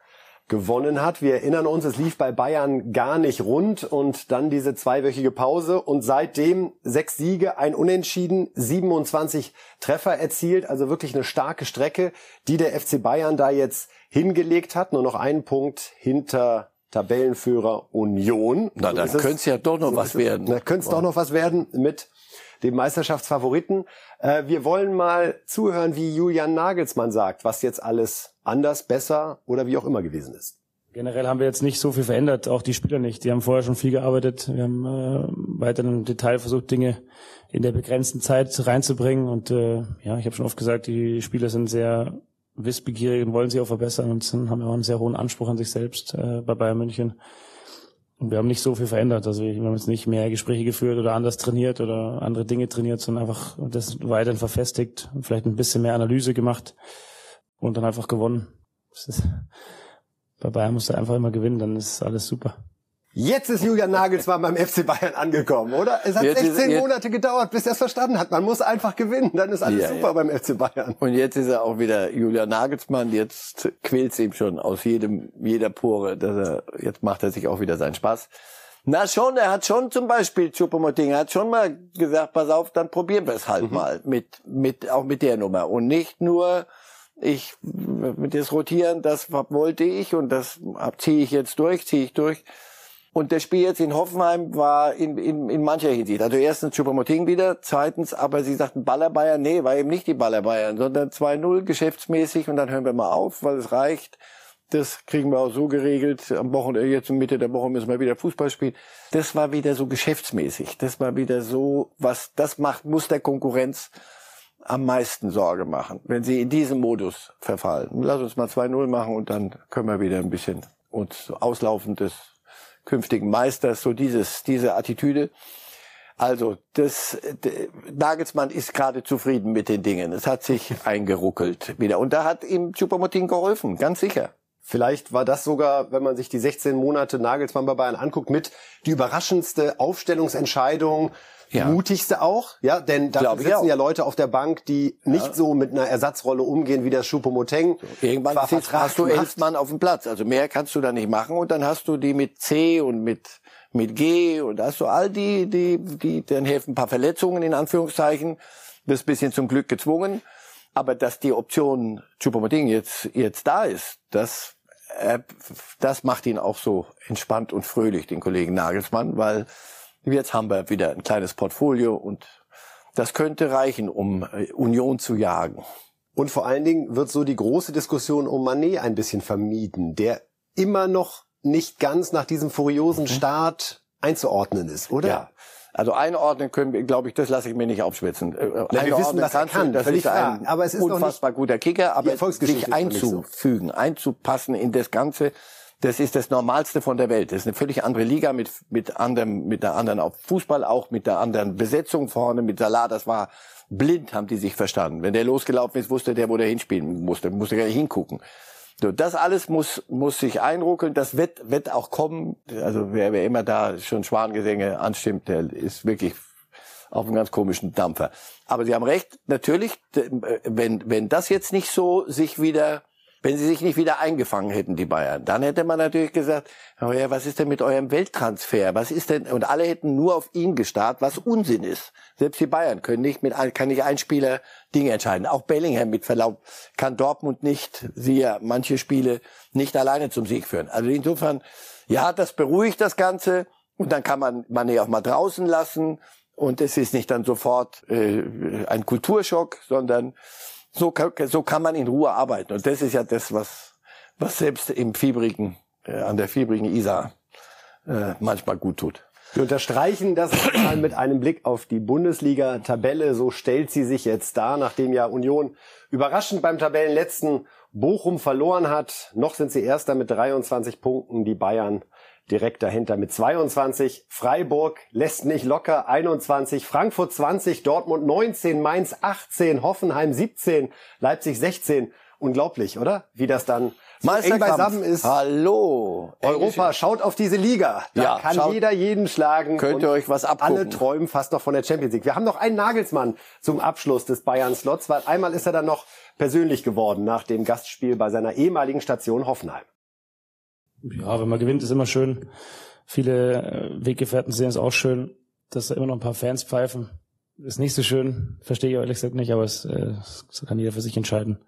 [SPEAKER 2] gewonnen hat. Wir erinnern uns, es lief bei Bayern gar nicht rund und dann diese zweiwöchige Pause und seitdem sechs Siege, ein Unentschieden, 27 Treffer erzielt, also wirklich eine starke Strecke, die der FC Bayern da jetzt hingelegt hat. Nur noch einen Punkt hinter Tabellenführer Union.
[SPEAKER 1] Na, dann könnte es ja doch noch was werden.
[SPEAKER 2] Da könnte es doch noch was werden mit dem Meisterschaftsfavoriten. Äh, wir wollen mal zuhören, wie Julian Nagelsmann sagt, was jetzt alles anders, besser oder wie auch immer gewesen ist.
[SPEAKER 6] Generell haben wir jetzt nicht so viel verändert, auch die Spieler nicht. Die haben vorher schon viel gearbeitet. Wir haben äh, weiter im Detail versucht, Dinge in der begrenzten Zeit reinzubringen. Und äh, ja, ich habe schon oft gesagt, die Spieler sind sehr wissbegierig und wollen sich auch verbessern und sind, haben auch einen sehr hohen Anspruch an sich selbst äh, bei Bayern München. Und wir haben nicht so viel verändert. Also wir haben jetzt nicht mehr Gespräche geführt oder anders trainiert oder andere Dinge trainiert, sondern einfach das weiterhin verfestigt, vielleicht ein bisschen mehr Analyse gemacht und dann einfach gewonnen. Ist, bei Bayern musst du einfach immer gewinnen, dann ist alles super.
[SPEAKER 2] Jetzt ist Julian Nagelsmann beim FC Bayern angekommen, oder? Es hat jetzt 16 ist, Monate gedauert, bis er es verstanden hat. Man muss einfach gewinnen, dann ist alles ja, super ja. beim FC Bayern.
[SPEAKER 1] Und jetzt ist er auch wieder Julian Nagelsmann. Jetzt quält ihm schon aus jedem, jeder Pore. Dass er, jetzt macht er sich auch wieder seinen Spaß. Na schon, er hat schon zum Beispiel Choupo-Moting, er hat schon mal gesagt, pass auf, dann probieren wir es halt mhm. mal mit, mit, auch mit der Nummer. Und nicht nur, ich, mit das Rotieren, das wollte ich und das ziehe ich jetzt durch, ziehe ich durch und das Spiel jetzt in Hoffenheim war in, in, in mancher Hinsicht. Also erstens Choupo-Moting wieder, zweitens, aber sie sagten Baller Bayern, nee, war eben nicht die Baller Bayern, sondern 2-0 geschäftsmäßig und dann hören wir mal auf, weil es reicht. Das kriegen wir auch so geregelt. Am Wochenende, jetzt Mitte der Woche müssen wir wieder Fußball spielen. Das war wieder so geschäftsmäßig. Das war wieder so, was das macht, muss der Konkurrenz am meisten Sorge machen, wenn sie in diesem Modus verfallen. Lass uns mal 2-0 machen und dann können wir wieder ein bisschen uns auslaufendes künftigen Meisters, so dieses, diese Attitüde. Also, das, Nagelsmann ist gerade zufrieden mit den Dingen. Es hat sich eingeruckelt wieder. Und da hat ihm Chupomoting geholfen, ganz sicher.
[SPEAKER 2] Vielleicht war das sogar, wenn man sich die 16 Monate Nagelsmann bei Bayern anguckt, mit die überraschendste Aufstellungsentscheidung, ja. mutigste auch, ja, denn da sitzen ja Leute auf der Bank, die ja. nicht so mit einer Ersatzrolle umgehen wie der Choupo-Moteng.
[SPEAKER 1] So, irgendwann hast du elf Mann auf dem Platz, also mehr kannst du da nicht machen und dann hast du die mit C und mit mit G und da hast du all die, die, die, dann helfen ein paar Verletzungen in Anführungszeichen, das bisschen zum Glück gezwungen, aber dass die Option Choupo-Moting jetzt jetzt da ist, das äh, das macht ihn auch so entspannt und fröhlich, den Kollegen Nagelsmann, weil jetzt haben wir wieder ein kleines Portfolio und das könnte reichen, um äh, Union zu jagen.
[SPEAKER 2] Und vor allen Dingen wird so die große Diskussion um Manet ein bisschen vermieden, der immer noch nicht ganz nach diesem furiosen mhm. Start einzuordnen ist, oder? Ja.
[SPEAKER 1] Also einordnen können wir, glaube ich, das lasse ich mir nicht aufschwitzen.
[SPEAKER 2] Äh, Na, wir wissen, was er kann,
[SPEAKER 1] das ist ein aber es ist unfassbar guter Kicker, aber sich einzufügen, so. einzupassen in das Ganze, das ist das Normalste von der Welt. Das ist eine völlig andere Liga mit mit anderem, mit der anderen auch Fußball, auch mit der anderen Besetzung vorne, mit Salah. Das war blind, haben die sich verstanden. Wenn der losgelaufen ist, wusste der, wo der hinspielen musste, musste gar nicht hingucken. So, das alles muss, muss sich einruckeln. Das wird, wird auch kommen. Also wer, wer immer da schon Schwangesänge anstimmt, der ist wirklich auf einem ganz komischen Dampfer. Aber Sie haben recht, natürlich, wenn, wenn das jetzt nicht so sich wieder wenn sie sich nicht wieder eingefangen hätten, die Bayern, dann hätte man natürlich gesagt, ja, was ist denn mit eurem Welttransfer? Was ist denn? Und alle hätten nur auf ihn gestarrt, was Unsinn ist. Selbst die Bayern können nicht mit, kann nicht ein Spieler Dinge entscheiden. Auch Bellingham mit Verlaub kann Dortmund nicht, siehe manche Spiele nicht alleine zum Sieg führen. Also insofern, ja, das beruhigt das Ganze und dann kann man man ja auch mal draußen lassen und es ist nicht dann sofort äh, ein Kulturschock, sondern so, so kann man in Ruhe arbeiten. Und das ist ja das, was, was selbst im fiebrigen, äh, an der fiebrigen Isar äh, manchmal gut tut.
[SPEAKER 2] Wir unterstreichen das mal mit einem Blick auf die Bundesliga-Tabelle. So stellt sie sich jetzt dar, nachdem ja Union überraschend beim Tabellenletzten Bochum verloren hat. Noch sind sie Erster mit 23 Punkten, die Bayern direkt dahinter mit 22. Freiburg lässt nicht locker 21. Frankfurt 20, Dortmund 19, Mainz 18, Hoffenheim 17, Leipzig 16. Unglaublich, oder? Wie das dann so eng beisammen ist.
[SPEAKER 1] Hallo.
[SPEAKER 2] Europa, schaut auf diese Liga. Da ja, kann schaut, jeder jeden schlagen.
[SPEAKER 1] Könnt ihr euch was abgucken.
[SPEAKER 2] Alle träumen fast noch von der Champions League. Wir haben noch einen Nagelsmann zum Abschluss des Bayern-Slots, weil einmal ist er dann noch persönlich geworden nach dem Gastspiel bei seiner ehemaligen Station Hoffenheim.
[SPEAKER 6] Ja, wenn man gewinnt, ist immer schön. Viele äh, Weggefährten sehen es auch schön, dass da immer noch ein paar Fans pfeifen. Ist nicht so schön, verstehe ich ehrlich gesagt nicht, aber es äh, das kann jeder für sich entscheiden.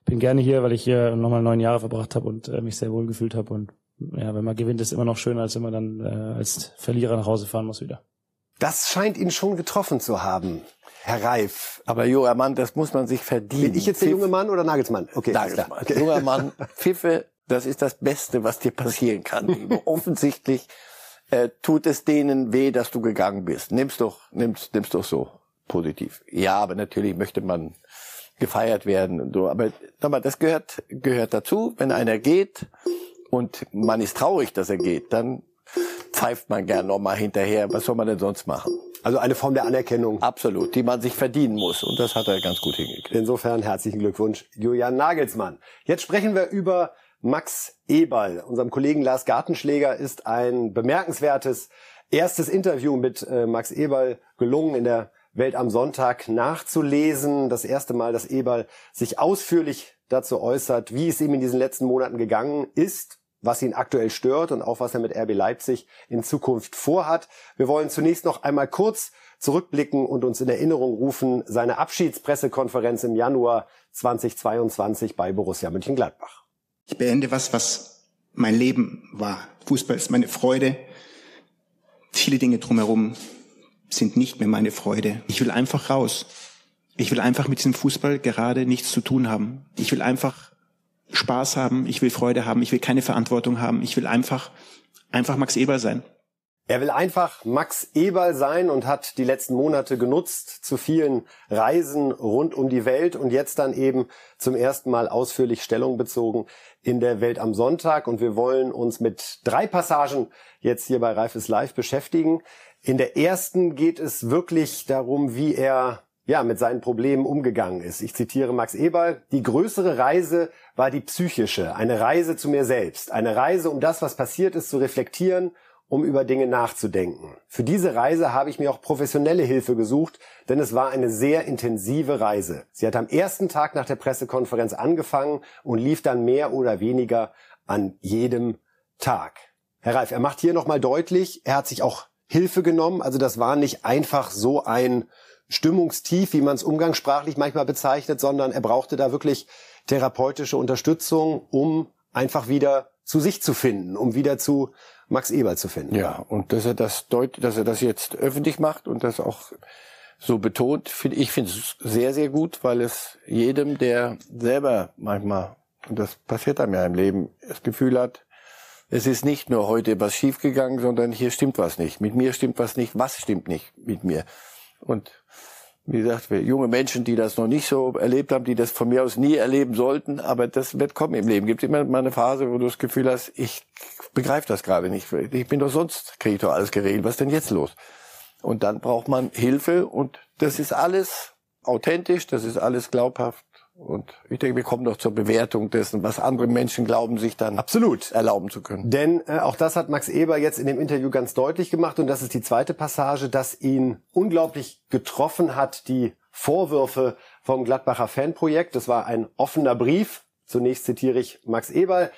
[SPEAKER 6] Ich bin gerne hier, weil ich hier nochmal neun Jahre verbracht habe und äh, mich sehr wohl gefühlt habe. Und ja, wenn man gewinnt, ist immer noch schöner, als wenn man dann äh, als Verlierer nach Hause fahren muss wieder.
[SPEAKER 2] Das scheint ihn schon getroffen zu haben. Herr Reif.
[SPEAKER 1] Aber junger Mann, das muss man sich verdienen.
[SPEAKER 2] Bin ich jetzt der junge Mann oder Nagelsmann?
[SPEAKER 1] Okay, Nagelsmann. Okay. Junger Mann, Pfiffe das ist das Beste, was dir passieren kann. Offensichtlich äh, tut es denen weh, dass du gegangen bist. Nimm's doch, nimm's, nimm's doch so positiv. Ja, aber natürlich möchte man gefeiert werden und so. Aber mal, das gehört, gehört dazu. Wenn einer geht und man ist traurig, dass er geht, dann pfeift man gern nochmal hinterher. Was soll man denn sonst machen?
[SPEAKER 2] Also eine Form der Anerkennung.
[SPEAKER 1] Absolut, die man sich verdienen muss. Und das hat er ganz gut hingekriegt.
[SPEAKER 2] Insofern herzlichen Glückwunsch, Julian Nagelsmann. Jetzt sprechen wir über Max Eberl. Unserem Kollegen Lars Gartenschläger ist ein bemerkenswertes erstes Interview mit äh, Max Eberl gelungen in der Welt am Sonntag nachzulesen. Das erste Mal, dass Eberl sich ausführlich dazu äußert, wie es ihm in diesen letzten Monaten gegangen ist, was ihn aktuell stört und auch was er mit RB Leipzig in Zukunft vorhat. Wir wollen zunächst noch einmal kurz zurückblicken und uns in Erinnerung rufen seine Abschiedspressekonferenz im Januar 2022 bei Borussia Mönchengladbach.
[SPEAKER 7] Ich beende was, was mein Leben war. Fußball ist meine Freude. Viele Dinge drumherum sind nicht mehr meine Freude. Ich will einfach raus. Ich will einfach mit diesem Fußball gerade nichts zu tun haben. Ich will einfach Spaß haben. Ich will Freude haben. Ich will keine Verantwortung haben. Ich will einfach, einfach Max Eber sein.
[SPEAKER 2] Er will einfach Max Eberl sein und hat die letzten Monate genutzt zu vielen Reisen rund um die Welt und jetzt dann eben zum ersten Mal ausführlich Stellung bezogen in der Welt am Sonntag. Und wir wollen uns mit drei Passagen jetzt hier bei Reifes Live beschäftigen. In der ersten geht es wirklich darum, wie er ja, mit seinen Problemen umgegangen ist. Ich zitiere Max Eberl. Die größere Reise war die psychische. Eine Reise zu mir selbst. Eine Reise, um das, was passiert ist, zu reflektieren, um über Dinge nachzudenken. Für diese Reise habe ich mir auch professionelle Hilfe gesucht, denn es war eine sehr intensive Reise. Sie hat am ersten Tag nach der Pressekonferenz angefangen und lief dann mehr oder weniger an jedem Tag. Herr Reif, er macht hier nochmal deutlich, er hat sich auch Hilfe genommen. Also das war nicht einfach so ein Stimmungstief, wie man es umgangssprachlich manchmal bezeichnet, sondern er brauchte da wirklich therapeutische Unterstützung, um einfach wieder zu sich zu finden, um wieder zu Max Eberl zu finden.
[SPEAKER 1] Ja, und dass er das deut dass er das jetzt öffentlich macht und das auch so betont, finde ich finde es sehr sehr gut, weil es jedem, der selber manchmal und das passiert einem ja im Leben, das Gefühl hat, es ist nicht nur heute was schiefgegangen, sondern hier stimmt was nicht. Mit mir stimmt was nicht. Was stimmt nicht mit mir? Und wie gesagt, junge Menschen, die das noch nicht so erlebt haben, die das von mir aus nie erleben sollten, aber das wird kommen im Leben. Gibt immer mal eine Phase, wo du das Gefühl hast, ich begreife das gerade nicht. Ich bin doch sonst, kriege ich doch alles geregelt. Was denn jetzt los? Und dann braucht man Hilfe und das ist alles authentisch, das ist alles glaubhaft und ich denke, wir kommen doch zur Bewertung dessen, was andere Menschen glauben, sich dann
[SPEAKER 2] absolut
[SPEAKER 1] erlauben zu können.
[SPEAKER 2] Denn äh, auch das hat Max Eber jetzt in dem Interview ganz deutlich gemacht und das ist die zweite Passage, dass ihn unglaublich getroffen hat, die Vorwürfe vom Gladbacher Fanprojekt. Das war ein offener Brief. Zunächst zitiere ich Max Eber.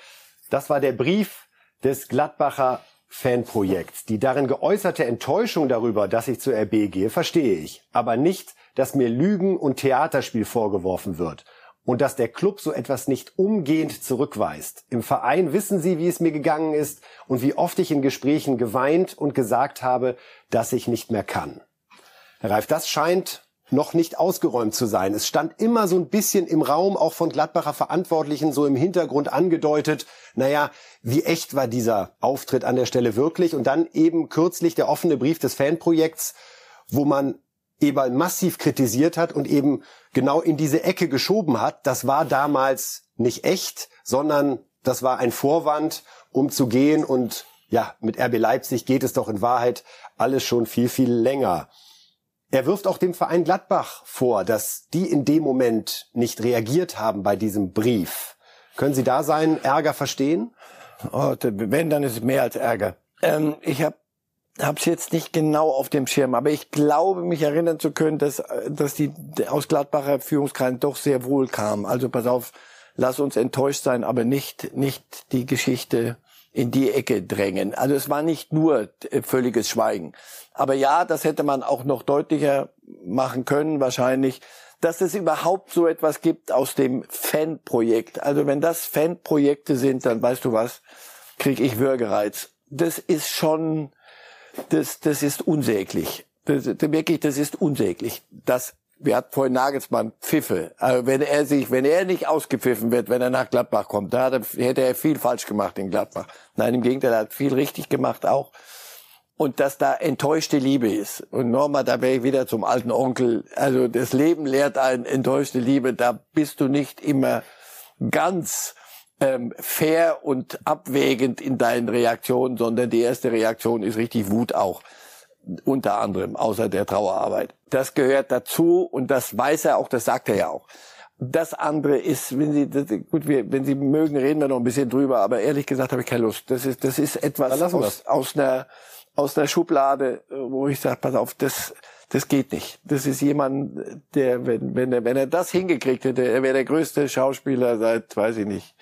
[SPEAKER 2] Das war der Brief des Gladbacher Fanprojekts. Die darin geäußerte Enttäuschung darüber, dass ich zur RB gehe, verstehe ich. Aber nicht dass mir Lügen und Theaterspiel vorgeworfen wird und dass der Club so etwas nicht umgehend zurückweist. Im Verein wissen Sie, wie es mir gegangen ist und wie oft ich in Gesprächen geweint und gesagt habe, dass ich nicht mehr kann. Herr Reif, das scheint noch nicht ausgeräumt zu sein. Es stand immer so ein bisschen im Raum, auch von Gladbacher Verantwortlichen, so im Hintergrund angedeutet, naja, wie echt war dieser Auftritt an der Stelle wirklich? Und dann eben kürzlich der offene Brief des Fanprojekts, wo man Eberl massiv kritisiert hat und eben genau in diese Ecke geschoben hat, das war damals nicht echt, sondern das war ein Vorwand, um zu gehen und ja, mit RB Leipzig geht es doch in Wahrheit alles schon viel, viel länger. Er wirft auch dem Verein Gladbach vor, dass die in dem Moment nicht reagiert haben bei diesem Brief. Können Sie da seinen Ärger verstehen?
[SPEAKER 1] Oh, wenn, dann ist es mehr als Ärger. Ähm, ich habe habe es jetzt nicht genau auf dem Schirm, aber ich glaube, mich erinnern zu können, dass, dass die aus Gladbacher Führungskreisen doch sehr wohl kamen. Also pass auf, lass uns enttäuscht sein, aber nicht, nicht die Geschichte in die Ecke drängen. Also es war nicht nur völliges Schweigen. Aber ja, das hätte man auch noch deutlicher machen können, wahrscheinlich, dass es überhaupt so etwas gibt aus dem Fanprojekt. Also wenn das Fanprojekte sind, dann weißt du was, krieg ich Würgereiz. Das ist schon, das, das ist unsäglich. Das, das, wirklich, das ist unsäglich. Das, wir hatten vorhin Nagelsmann Pfiffe. Also wenn er sich, wenn er nicht ausgepfiffen wird, wenn er nach Gladbach kommt, da hätte er viel falsch gemacht in Gladbach. Nein, im Gegenteil, er hat viel richtig gemacht auch. Und dass da enttäuschte Liebe ist. Und nochmal, da wäre ich wieder zum alten Onkel. Also das Leben lehrt einen enttäuschte Liebe. Da bist du nicht immer ganz ähm, fair und abwägend in deinen Reaktionen, sondern die erste Reaktion ist richtig Wut auch. Unter anderem, außer der Trauerarbeit. Das gehört dazu und das weiß er auch, das sagt er ja auch. Das andere ist, wenn Sie, das, gut, wir, wenn Sie mögen, reden wir noch ein bisschen drüber, aber ehrlich gesagt habe ich keine Lust. Das ist, das ist etwas aus, aus einer, aus einer Schublade, wo ich sage, pass auf, das, das geht nicht. Das ist jemand, der, wenn, wenn er, wenn er das hingekriegt hätte, er wäre der größte Schauspieler seit, weiß ich nicht,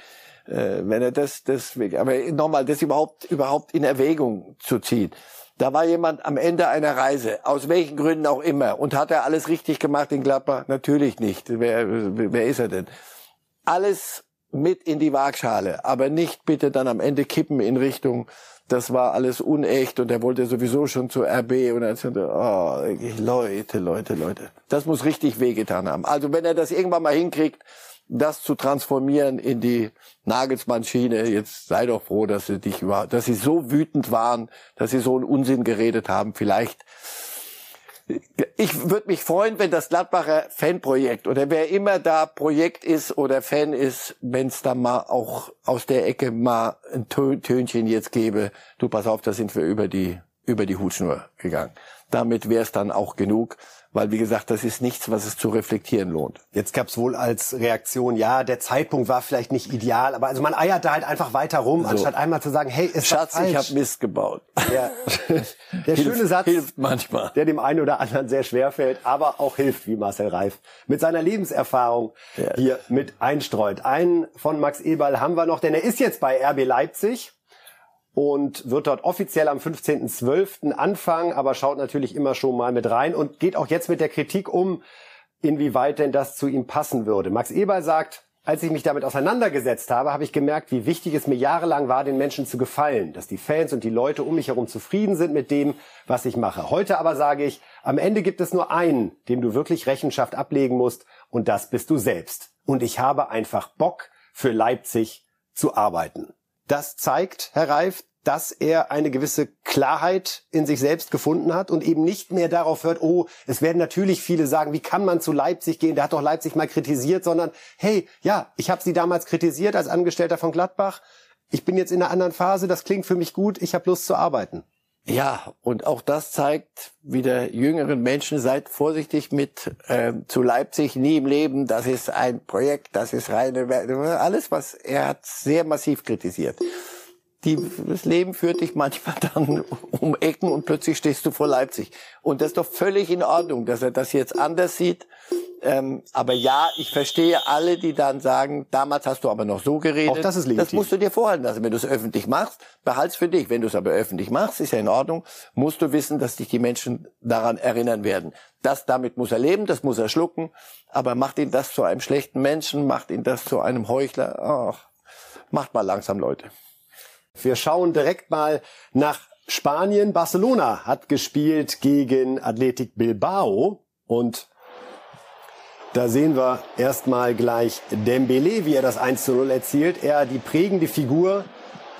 [SPEAKER 1] äh, wenn er das, das, aber nochmal, das überhaupt, überhaupt in Erwägung zu ziehen. Da war jemand am Ende einer Reise, aus welchen Gründen auch immer, und hat er alles richtig gemacht in Gladbach? Natürlich nicht. Wer, wer ist er denn? Alles mit in die Waagschale, aber nicht bitte dann am Ende kippen in Richtung, das war alles unecht und er wollte sowieso schon zur RB und er sagte, oh, Leute, Leute, Leute. Das muss richtig wehgetan haben. Also wenn er das irgendwann mal hinkriegt, das zu transformieren in die Nagelsmann-Schiene. Jetzt sei doch froh, dass sie dich über, dass sie so wütend waren, dass sie so einen Unsinn geredet haben. Vielleicht ich würde mich freuen, wenn das Gladbacher Fanprojekt oder wer immer da Projekt ist oder Fan ist, wenn es da mal auch aus der Ecke mal ein Tönchen jetzt gäbe. Du pass auf, da sind wir über die über die Hutschnur gegangen. Damit wäre es dann auch genug, weil wie gesagt, das ist nichts, was es zu reflektieren lohnt.
[SPEAKER 2] Jetzt gab's wohl als Reaktion, ja, der Zeitpunkt war vielleicht nicht ideal, aber also man eiert da halt einfach weiter rum, so. anstatt einmal zu sagen, hey, ist
[SPEAKER 1] Schatz,
[SPEAKER 2] falsch.
[SPEAKER 1] ich habe Mist gebaut.
[SPEAKER 2] Der, der
[SPEAKER 1] Hilf,
[SPEAKER 2] schöne Satz,
[SPEAKER 1] hilft manchmal.
[SPEAKER 2] der dem einen oder anderen sehr schwer fällt, aber auch hilft, wie Marcel Reif mit seiner Lebenserfahrung
[SPEAKER 1] Ja.
[SPEAKER 2] hier mit einstreut. Einen von Max Eberl haben wir noch, denn er ist jetzt bei RB Leipzig und wird dort offiziell am 15.12. anfangen, aber schaut natürlich immer schon mal mit rein und geht auch jetzt mit der Kritik um, inwieweit denn das zu ihm passen würde. Max Eberl sagt, als ich mich damit auseinandergesetzt habe, habe ich gemerkt, wie wichtig es mir jahrelang war, den Menschen zu gefallen, dass die Fans und die Leute um mich herum zufrieden sind mit dem, was ich mache. Heute aber sage ich, am Ende gibt es nur einen, dem du wirklich Rechenschaft ablegen musst, und das bist du selbst. Und ich habe einfach Bock, für Leipzig zu arbeiten. Das zeigt, Herr Reif, dass er eine gewisse Klarheit in sich selbst gefunden hat und eben nicht mehr darauf hört, oh, es werden natürlich viele sagen, wie kann man zu Leipzig gehen, der hat doch Leipzig mal kritisiert, sondern hey, ja, ich habe sie damals kritisiert als Angestellter von Gladbach, ich bin jetzt in einer anderen Phase, das klingt für mich gut, ich habe Lust zu arbeiten.
[SPEAKER 1] Ja, und auch das zeigt wieder jüngeren Menschen, seid vorsichtig mit äh, zu Leipzig, nie im Leben, das ist ein Projekt, das ist reine, alles was, er hat sehr massiv kritisiert. Die, das Leben führt dich manchmal dann um Ecken und plötzlich stehst du vor Leipzig. Und das ist doch völlig in Ordnung, dass er das jetzt anders sieht. Ähm, aber ja, ich verstehe alle, die dann sagen, damals hast du aber noch so geredet.
[SPEAKER 2] Auch das ist legitim.
[SPEAKER 1] Das musst du dir vorhalten lassen. Wenn du es öffentlich machst, behalt's für dich. Wenn du es aber öffentlich machst, ist ja in Ordnung, musst du wissen, dass dich die Menschen daran erinnern werden. Das, damit muss er leben, das muss er schlucken. Aber macht ihn das zu einem schlechten Menschen, macht ihn das zu einem Heuchler. Ach, macht mal langsam, Leute.
[SPEAKER 2] Wir schauen direkt mal nach Spanien. Barcelona hat gespielt gegen Athletic Bilbao und da sehen wir erstmal gleich Dembele, wie er das 1 zu 0 erzielt. Er die prägende Figur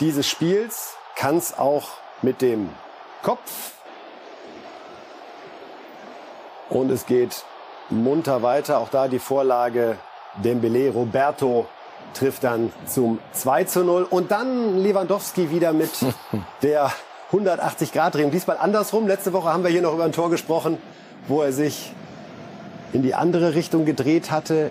[SPEAKER 2] dieses Spiels, kann es auch mit dem Kopf. Und es geht munter weiter. Auch da die Vorlage Dembele, Roberto trifft dann zum 2 zu 0. Und dann Lewandowski wieder mit der 180-Grad-Drehung. Diesmal andersrum. Letzte Woche haben wir hier noch über ein Tor gesprochen, wo er sich in die andere Richtung gedreht hatte.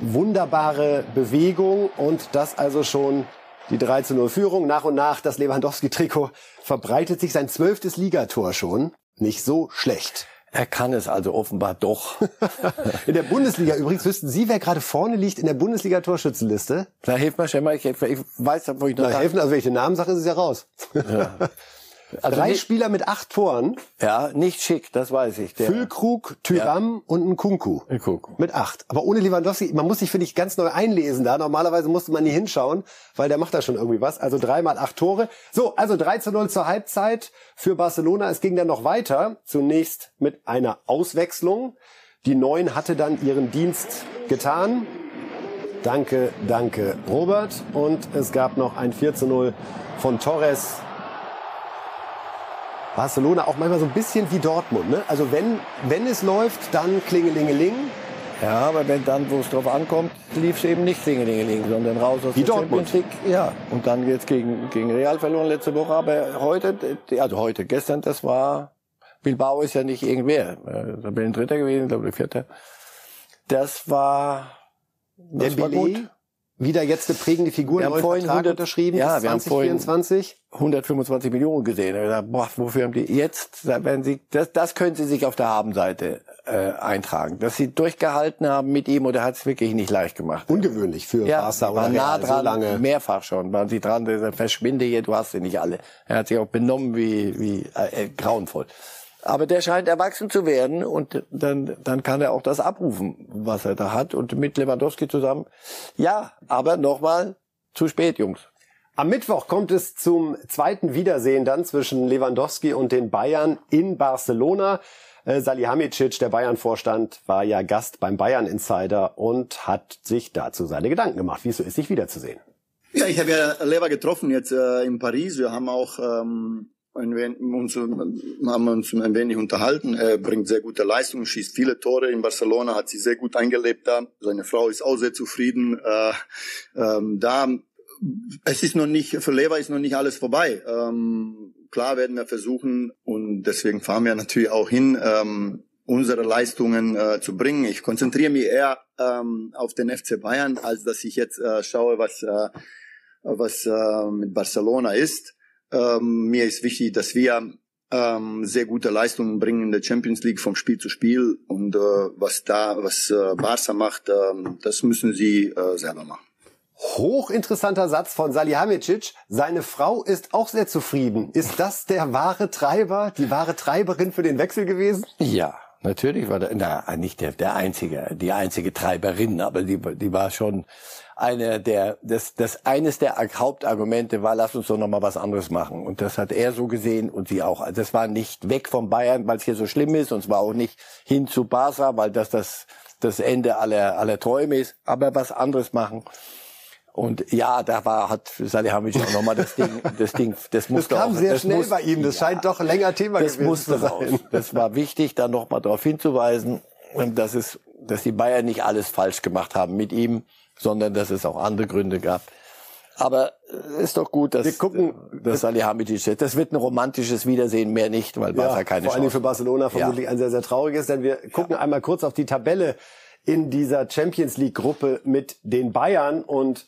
[SPEAKER 2] Wunderbare Bewegung und das also schon die 3 zu 0 Führung. Nach und nach das Lewandowski-Trikot verbreitet sich sein zwölftes Ligator schon. Nicht so schlecht.
[SPEAKER 1] Er kann es also offenbar doch.
[SPEAKER 2] In der Bundesliga übrigens, wüssten Sie, wer gerade vorne liegt in der Bundesliga-Torschützenliste?
[SPEAKER 1] Na, hilf mal schnell mal, ich, ich weiß, wo ich noch
[SPEAKER 2] Na, helfen, also wenn ich den Namen sage, ist es ja raus.
[SPEAKER 1] Also
[SPEAKER 2] Drei
[SPEAKER 1] nicht,
[SPEAKER 2] Spieler mit acht Toren.
[SPEAKER 1] ja, nicht schick, das weiß ich. Der,
[SPEAKER 2] Füllkrug, Tyram und ein Kunku.
[SPEAKER 1] Nkunku.
[SPEAKER 2] Mit acht. Aber ohne Lewandowski, man muss sich, finde ich, ganz neu einlesen da. Normalerweise musste man nie hinschauen, weil der macht da schon irgendwie was. Also dreimal acht Tore. So, also 3 zu 0 zur Halbzeit für Barcelona. Es ging dann noch weiter. Zunächst mit einer Auswechslung. Die Neun hatte dann ihren Dienst getan. Danke, danke, Robert. Und es gab noch ein 4 zu 0 von Torres. Barcelona auch manchmal so ein bisschen wie Dortmund. Ne? Also wenn, wenn es läuft, dann klingelingeling.
[SPEAKER 1] Ja, aber wenn dann, wo es drauf ankommt, lief es eben nicht Dingelingeling, sondern raus aus
[SPEAKER 2] Wie
[SPEAKER 1] der
[SPEAKER 2] Dortmund.
[SPEAKER 1] Champions League. Ja, und dann jetzt gegen, gegen Real verloren letzte Woche, aber heute, also heute, gestern, das war, Bilbao ist ja nicht irgendwer. Äh, Da bin ich Dritter gewesen, glaube ich, Vierter. Das war, das war
[SPEAKER 2] Dembele,
[SPEAKER 1] gut.
[SPEAKER 2] Wieder jetzt eine prägende Figur,
[SPEAKER 1] Wir haben vorhin
[SPEAKER 2] Vertrag
[SPEAKER 1] 100
[SPEAKER 2] unterschrieben,
[SPEAKER 1] ja, wir haben vorhin-
[SPEAKER 2] 2024.
[SPEAKER 1] 125 Millionen gesehen. Dachte, boah, wofür haben die jetzt? Werden sie, das, das können sie sich auf der Habenseite äh, eintragen. Dass sie durchgehalten haben mit ihm und er hat es wirklich nicht leicht gemacht.
[SPEAKER 2] Ungewöhnlich für
[SPEAKER 1] Ja,
[SPEAKER 2] Barca oder
[SPEAKER 1] nah dran,
[SPEAKER 2] so lange.
[SPEAKER 1] mehrfach schon waren sie dran. Verschwinde hier, du hast sie nicht alle. Er hat sich auch benommen wie, wie äh, grauenvoll. Aber der scheint erwachsen zu werden und dann, dann kann er auch das abrufen, was er da hat. Und mit Lewandowski zusammen, ja, aber nochmal, zu spät, Jungs.
[SPEAKER 2] Am Mittwoch kommt es zum zweiten Wiedersehen dann zwischen Lewandowski und den Bayern in Barcelona. Äh, Salihamidzic, der Bayern-Vorstand, war ja Gast beim Bayern Insider und hat sich dazu seine Gedanken gemacht, wie es so ist, sich wiederzusehen.
[SPEAKER 5] Ja, ich habe ja Lever getroffen jetzt äh, in Paris. Wir haben auch ähm, ein wenig, uns, haben uns ein wenig unterhalten. Er bringt sehr gute Leistungen, schießt viele Tore in Barcelona, hat sich sehr gut eingelebt da. Seine Frau ist auch sehr zufrieden. Äh, ähm, da es ist noch nicht für Lever ist noch nicht alles vorbei. Ähm, klar werden wir versuchen und deswegen fahren wir natürlich auch hin, ähm, unsere Leistungen äh, zu bringen. Ich konzentriere mich eher ähm, auf den FC Bayern, als dass ich jetzt äh, schaue, was äh, was äh, mit Barcelona ist. Ähm, mir ist wichtig, dass wir ähm, sehr gute Leistungen bringen in der Champions League vom Spiel zu Spiel und äh, was da, was äh, Barca macht, äh, das müssen sie äh, selber machen.
[SPEAKER 2] Hochinteressanter Satz von Salihamidzic. Seine Frau ist auch sehr zufrieden. Ist das der wahre Treiber, die wahre Treiberin für den Wechsel gewesen?
[SPEAKER 1] Ja, natürlich war der, na, nicht der, der einzige, die einzige Treiberin, aber die, die war schon eine der, das, das eines der Hauptargumente war, lass uns doch noch mal was anderes machen. Und das hat er so gesehen und sie auch. Also das war nicht weg vom Bayern, weil es hier so schlimm ist, und es war auch nicht hin zu Barca, weil das das, das Ende aller, aller Träume ist, aber was anderes machen. Und ja, da war, hat Salihamidzic auch nochmal das Ding, das Ding, das musste
[SPEAKER 2] Das kam
[SPEAKER 1] auch,
[SPEAKER 2] sehr
[SPEAKER 1] das
[SPEAKER 2] schnell
[SPEAKER 1] muss,
[SPEAKER 2] bei ihm. Das
[SPEAKER 1] ja,
[SPEAKER 2] scheint doch länger Thema
[SPEAKER 1] das
[SPEAKER 2] gewesen
[SPEAKER 1] musste
[SPEAKER 2] zu
[SPEAKER 1] raus.
[SPEAKER 2] sein.
[SPEAKER 1] Das war wichtig, da nochmal darauf hinzuweisen, dass es, dass die Bayern nicht alles falsch gemacht haben mit ihm, sondern dass es auch andere Gründe gab. Aber äh, ist doch gut, dass,
[SPEAKER 2] Wir gucken-
[SPEAKER 1] dass Salihamidzic, das wird ein romantisches Wiedersehen, mehr nicht, weil Barca keine
[SPEAKER 2] vor allen Dingen
[SPEAKER 1] Chance
[SPEAKER 2] für Barcelona vermutlich ein sehr, sehr trauriges, denn wir gucken einmal kurz auf die Tabelle in dieser Champions League Gruppe mit den Bayern und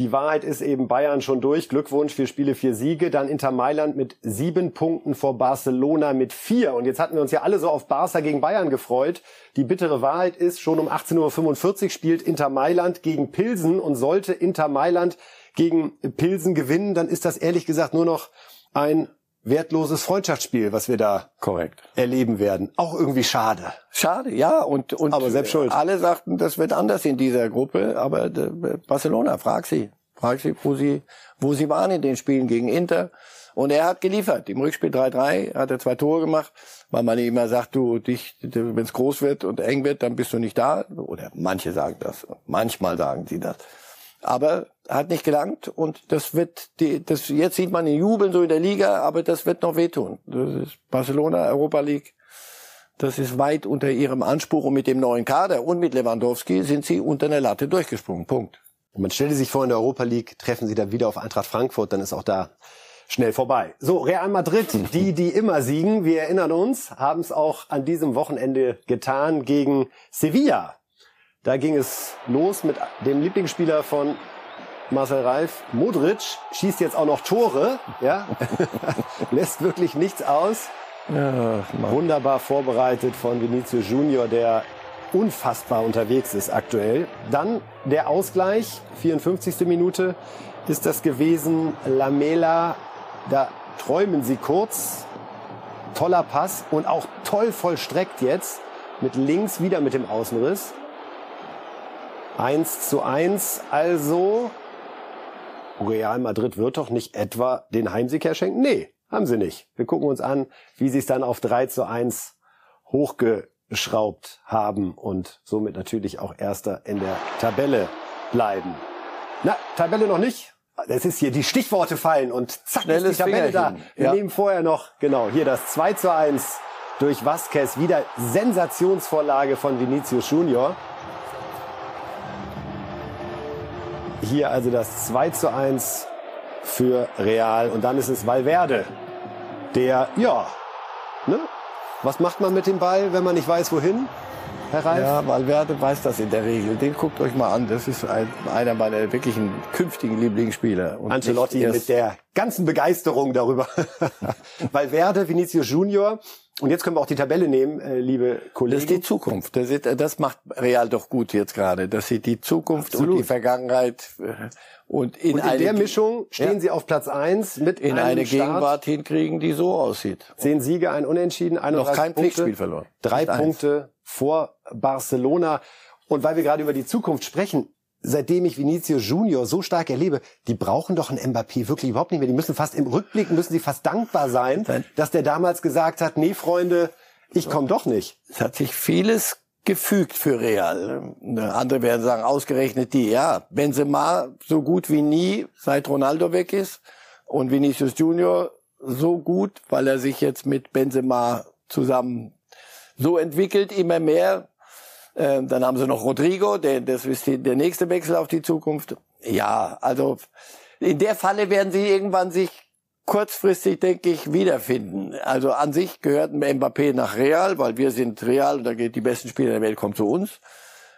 [SPEAKER 2] die Wahrheit ist eben Bayern schon durch. Glückwunsch, vier Spiele, vier Siege. Dann Inter Mailand mit sieben Punkten vor Barcelona mit vier. Und jetzt hatten wir uns ja alle so auf Barca gegen Bayern gefreut. Die bittere Wahrheit ist, schon um 18.45 Uhr spielt Inter Mailand gegen Pilsen und sollte Inter Mailand gegen Pilsen gewinnen, dann ist das ehrlich gesagt nur noch ein wertloses Freundschaftsspiel, was wir da
[SPEAKER 1] Korrekt.
[SPEAKER 2] erleben werden. Auch irgendwie schade.
[SPEAKER 1] Schade, ja, und, und
[SPEAKER 2] Aber selbst schuld.
[SPEAKER 1] alle sagten, das wird anders in dieser Gruppe, aber äh, Barcelona, frag sie. Frag sie, wo sie, wo sie waren in den Spielen gegen Inter. Und er hat geliefert. Im Rückspiel 3-3 hat er zwei Tore gemacht, weil man immer sagt, du, dich, wenn es groß wird und eng wird, dann bist du nicht da. Oder manche sagen das. Manchmal sagen sie das. Aber hat nicht gelangt und das wird die, das jetzt sieht man den Jubeln so in der Liga, aber das wird noch wehtun. Das ist Barcelona Europa League. Das ist weit unter ihrem Anspruch und mit dem neuen Kader und mit Lewandowski sind sie unter der Latte durchgesprungen. Punkt.
[SPEAKER 2] Und man stellte sich vor, in der Europa League treffen sie dann wieder auf Eintracht Frankfurt, dann ist auch da schnell vorbei. So, Real Madrid, die, die immer siegen, wir erinnern uns, haben es auch an diesem Wochenende getan gegen Sevilla. Da ging es los mit dem Lieblingsspieler von Marcel Reif, Modric, schießt jetzt auch noch Tore, ja, lässt wirklich nichts aus. Wunderbar vorbereitet von Vinicius Junior, der unfassbar unterwegs ist aktuell. Dann der Ausgleich, 54. Minute ist das gewesen. Lamela, da träumen sie kurz. Toller Pass und auch toll vollstreckt jetzt. Mit links wieder mit dem Außenriss. 1 zu 1. Also, Real Madrid wird doch nicht etwa den Heimsieg herschenken? Nee, haben sie nicht. Wir gucken uns an, wie sie es dann auf 3 zu 1 hochgeschraubt haben und somit natürlich auch Erster in der Tabelle bleiben. Na, Tabelle noch nicht. Das ist hier, die Stichworte fallen und zack
[SPEAKER 1] Schnelles
[SPEAKER 2] ist die Tabelle da.
[SPEAKER 1] Fingerchen.
[SPEAKER 2] Wir
[SPEAKER 1] Ja.
[SPEAKER 2] nehmen vorher noch, genau, hier das 2 zu 1 durch Vasquez. Wieder Sensationsvorlage von Vinicius Junior. Hier also das 2 zu 1 für Real. Und dann ist es Valverde, der, ja, ne? Was macht man mit dem Ball, wenn man nicht weiß, wohin? Herr Reif?
[SPEAKER 1] Ja, Valverde weiß das in der Regel. Den guckt euch mal an. Das ist ein, einer meiner wirklichen künftigen Lieblingsspieler. Und
[SPEAKER 2] Ancelotti mit der ganzen Begeisterung darüber. Valverde, Vinicius Junior. Und jetzt können wir auch die Tabelle nehmen, äh, liebe
[SPEAKER 1] Das ist
[SPEAKER 2] Kollegen.
[SPEAKER 1] die Zukunft. Das, ist, das macht Real doch gut jetzt gerade. Dass sie die Zukunft und
[SPEAKER 2] Absolut.
[SPEAKER 1] die Vergangenheit äh, und in,
[SPEAKER 2] Und in der Mischung stehen
[SPEAKER 1] Ja.
[SPEAKER 2] sie auf Platz 1 mit
[SPEAKER 1] in eine
[SPEAKER 2] Start.
[SPEAKER 1] Gegenwart hinkriegen, die so aussieht.
[SPEAKER 2] Zehn Siege, ein Unentschieden, 31
[SPEAKER 1] kein
[SPEAKER 2] Punkte,
[SPEAKER 1] Pflichtspiel verloren.
[SPEAKER 2] Drei
[SPEAKER 1] eins.
[SPEAKER 2] Punkte vor Barcelona. Und weil wir gerade über die Zukunft sprechen, seitdem ich Vinicius Junior so stark erlebe, die brauchen doch einen Mbappé wirklich überhaupt nicht mehr. Die müssen fast im Rückblick, müssen sie fast dankbar sein, dass der damals gesagt hat, nee, Freunde, ich komme doch nicht.
[SPEAKER 1] Es hat sich vieles gefügt für Real. Andere werden sagen, ausgerechnet die. Ja, Benzema so gut wie nie, seit Ronaldo weg ist. Und Vinicius Junior so gut, weil er sich jetzt mit Benzema zusammen so entwickelt, immer mehr. Ähm, dann haben sie noch Rodrigo, der, das ist die, der nächste Wechsel auf die Zukunft. Ja, also in der Falle werden sie irgendwann sich kurzfristig, denke ich, wiederfinden. Also an sich gehört Mbappé nach Real, weil wir sind Real und da geht die besten Spieler der Welt kommen zu uns.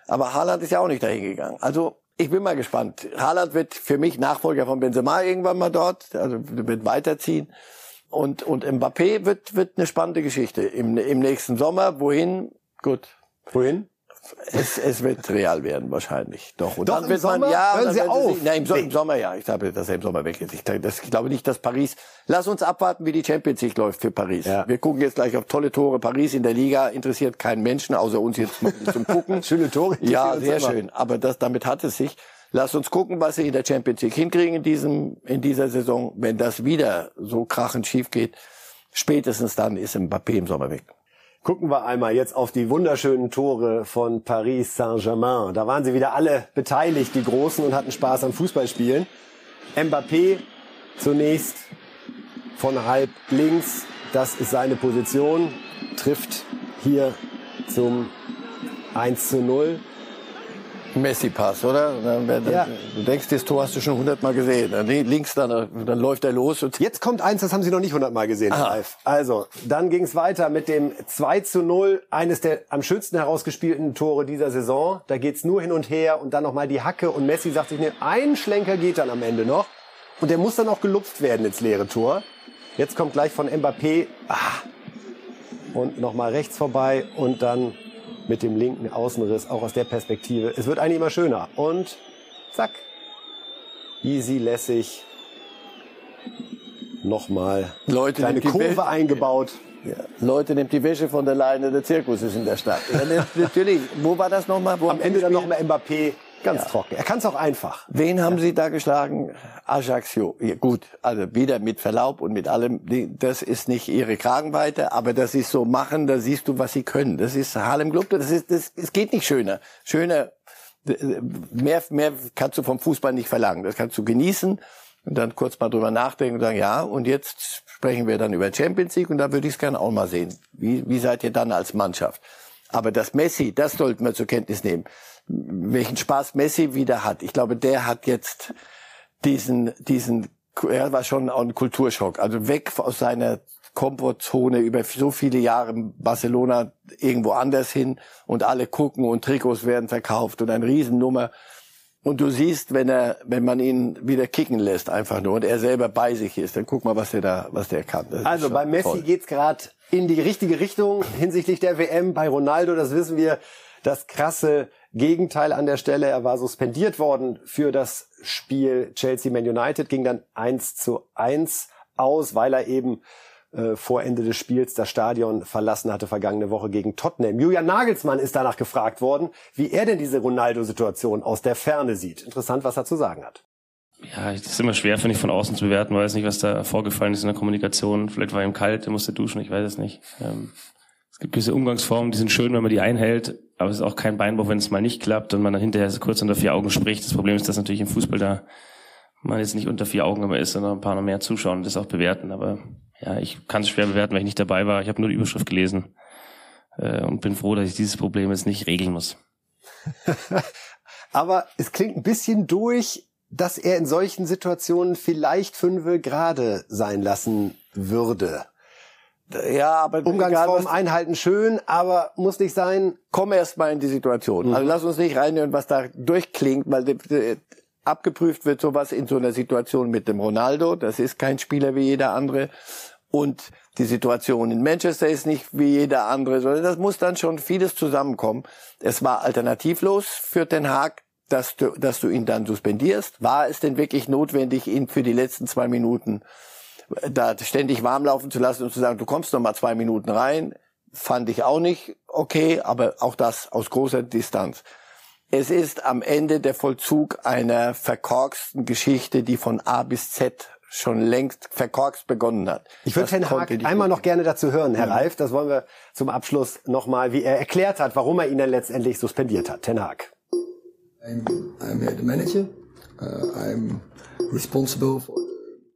[SPEAKER 1] Aber Haaland ist ja auch nicht dahin gegangen. Also ich bin mal gespannt. Haaland wird für mich Nachfolger von Benzema irgendwann mal dort, also wird weiterziehen. Und, und Mbappé wird, wird eine spannende Geschichte im, im nächsten Sommer. Wohin? Gut.
[SPEAKER 2] Wohin?
[SPEAKER 1] Es, es wird real werden wahrscheinlich. Doch. Und
[SPEAKER 2] Doch,
[SPEAKER 1] dann
[SPEAKER 2] im
[SPEAKER 1] wird
[SPEAKER 2] Sommer?
[SPEAKER 1] man ja,
[SPEAKER 2] Hören Sie auf.
[SPEAKER 1] sich- nein, im, so, im Sommer ja. Ich glaube, dass er im Sommer weg ist. Ich, das, ich glaube nicht, dass Paris. Lass uns abwarten, wie die Champions League läuft für Paris.
[SPEAKER 2] Ja.
[SPEAKER 1] Wir gucken jetzt gleich auf tolle Tore. Paris in der Liga interessiert keinen Menschen außer uns jetzt mal zum gucken.
[SPEAKER 2] Schöne Tore.
[SPEAKER 1] Ja, sehr schön. Aber das, damit hat es sich. Lass uns gucken, was sie in der Champions League hinkriegen in diesem, in dieser Saison. Wenn das wieder so krachend schief geht, spätestens dann ist Mbappé im Sommer weg.
[SPEAKER 2] Gucken wir einmal jetzt auf die wunderschönen Tore von Paris Saint-Germain. Da waren sie wieder alle beteiligt, die Großen, und hatten Spaß am Fußballspielen. Mbappé zunächst von halb links. Das ist seine Position. Trifft hier zum 1 zu 0.
[SPEAKER 1] Messi-Pass, oder?
[SPEAKER 2] Ja.
[SPEAKER 1] Du denkst, das Tor hast du schon hundertmal gesehen. Links, dann, dann läuft er los und
[SPEAKER 2] Jetzt kommt eins, das haben Sie noch nicht hundertmal gesehen, Herr
[SPEAKER 1] Aha.
[SPEAKER 2] Ralf. Also, dann ging es weiter mit dem 2 zu 0, eines der am schönsten herausgespielten Tore dieser Saison. Da geht's nur hin und her und dann nochmal die Hacke und Messi sagt sich, nee, ein Schlenker geht dann am Ende noch. Und der muss dann auch gelupft werden ins leere Tor. Jetzt kommt gleich von Mbappé, ah, und nochmal rechts vorbei und dann mit dem linken Außenriss auch aus der Perspektive. Es wird eigentlich immer schöner. Und zack, easy, lässig, nochmal
[SPEAKER 1] Leute die
[SPEAKER 2] Kurve
[SPEAKER 1] Welt-
[SPEAKER 2] eingebaut.
[SPEAKER 1] ja, Leute nimmt die Wäsche von der Leine, der Zirkus ist in der Stadt. Ja, natürlich. Wo war das nochmal?
[SPEAKER 2] Am Ende dann nochmal Mbappé, ganz trocken. Er kann es auch einfach.
[SPEAKER 1] Wen haben Sie da geschlagen? Ajaccio. Ja, gut, also wieder mit Verlaub und mit allem. Das ist nicht Ihre Kragenweite, aber das ist so machen, da siehst du, was Sie können. Das ist Harlem Globe. Das ist, das, es geht nicht schöner. Schöner, mehr, mehr kannst du vom Fußball nicht verlangen. Das kannst du genießen und dann kurz mal drüber nachdenken und sagen, ja, und jetzt sprechen wir dann über Champions League und da würde ich es gerne auch mal sehen. Wie, wie seid ihr dann als Mannschaft? Aber das Messi, das sollten wir zur Kenntnis nehmen. Welchen Spaß Messi wieder hat. Ich glaube, der hat jetzt diesen, diesen, er war schon auch ein Kulturschock. Also weg aus seiner Komfortzone über so viele Jahre Barcelona irgendwo anders hin und alle gucken und Trikots werden verkauft und eine Riesennummer. Und du siehst, wenn er, wenn man ihn wieder kicken lässt, einfach nur, und er selber bei sich ist, dann guck mal, was der da, was der kann. Das
[SPEAKER 2] Also bei Messi
[SPEAKER 1] toll.
[SPEAKER 2] geht's gerade in die richtige Richtung hinsichtlich der WM. Bei Ronaldo, das wissen wir, das krasse Gegenteil an der Stelle. Er war suspendiert worden für das Spiel Chelsea-Man United, ging dann 1 zu 1 aus, weil er eben äh, vor Ende des Spiels das Stadion verlassen hatte vergangene Woche gegen Tottenham. Julian Nagelsmann ist danach gefragt worden, wie er denn diese Ronaldo-Situation aus der Ferne sieht. Interessant, was er zu sagen hat.
[SPEAKER 3] Ja, das ist immer schwer, finde ich, von außen zu bewerten. Weiß nicht, was da vorgefallen ist in der Kommunikation. Vielleicht war ihm kalt, er musste duschen, ich weiß es nicht. Ähm, es gibt gewisse Umgangsformen, die sind schön, wenn man die einhält, aber es ist auch kein Beinbruch, wenn es mal nicht klappt und man dann hinterher kurz unter vier Augen spricht. Das Problem ist, dass natürlich im Fußball da man jetzt nicht unter vier Augen immer ist, sondern ein paar noch mehr zuschauen und das auch bewerten. Aber ja, ich kann es schwer bewerten, weil ich nicht dabei war. Ich habe nur die Überschrift gelesen äh, und bin froh, dass ich dieses Problem jetzt nicht regeln muss.
[SPEAKER 2] Aber es klingt ein bisschen durch, dass er in solchen Situationen vielleicht fünfe gerade sein lassen würde.
[SPEAKER 1] Ja, aber
[SPEAKER 2] Umgangsform einhalten schön, aber muss nicht sein.
[SPEAKER 1] komm erst mal in die Situation. Also lass uns nicht reinhören, was da durchklingt, weil abgeprüft wird sowas in so einer Situation mit dem Ronaldo. Das ist kein Spieler wie jeder andere. Und die Situation in Manchester ist nicht wie jeder andere, sondern das muss dann schon vieles zusammenkommen. Es war alternativlos für Den Haag, dass du, dass du ihn dann suspendierst. War es denn wirklich notwendig, ihn für die letzten zwei Minuten da ständig warm laufen zu lassen und zu sagen, du kommst noch mal zwei Minuten rein, fand ich auch nicht okay, aber auch das aus großer Distanz. Es ist am Ende der Vollzug einer verkorksten Geschichte, die von A bis Z schon längst verkorkst begonnen hat.
[SPEAKER 2] Ich würde
[SPEAKER 1] Das
[SPEAKER 2] Ten Hag
[SPEAKER 1] konnte die-
[SPEAKER 2] einmal noch gerne dazu hören, Herr Reif. Das wollen wir zum Abschluss nochmal, wie er erklärt hat, warum er ihn dann letztendlich suspendiert hat. Ten Hag.
[SPEAKER 8] I'm, I'm the manager. Uh, I'm responsible for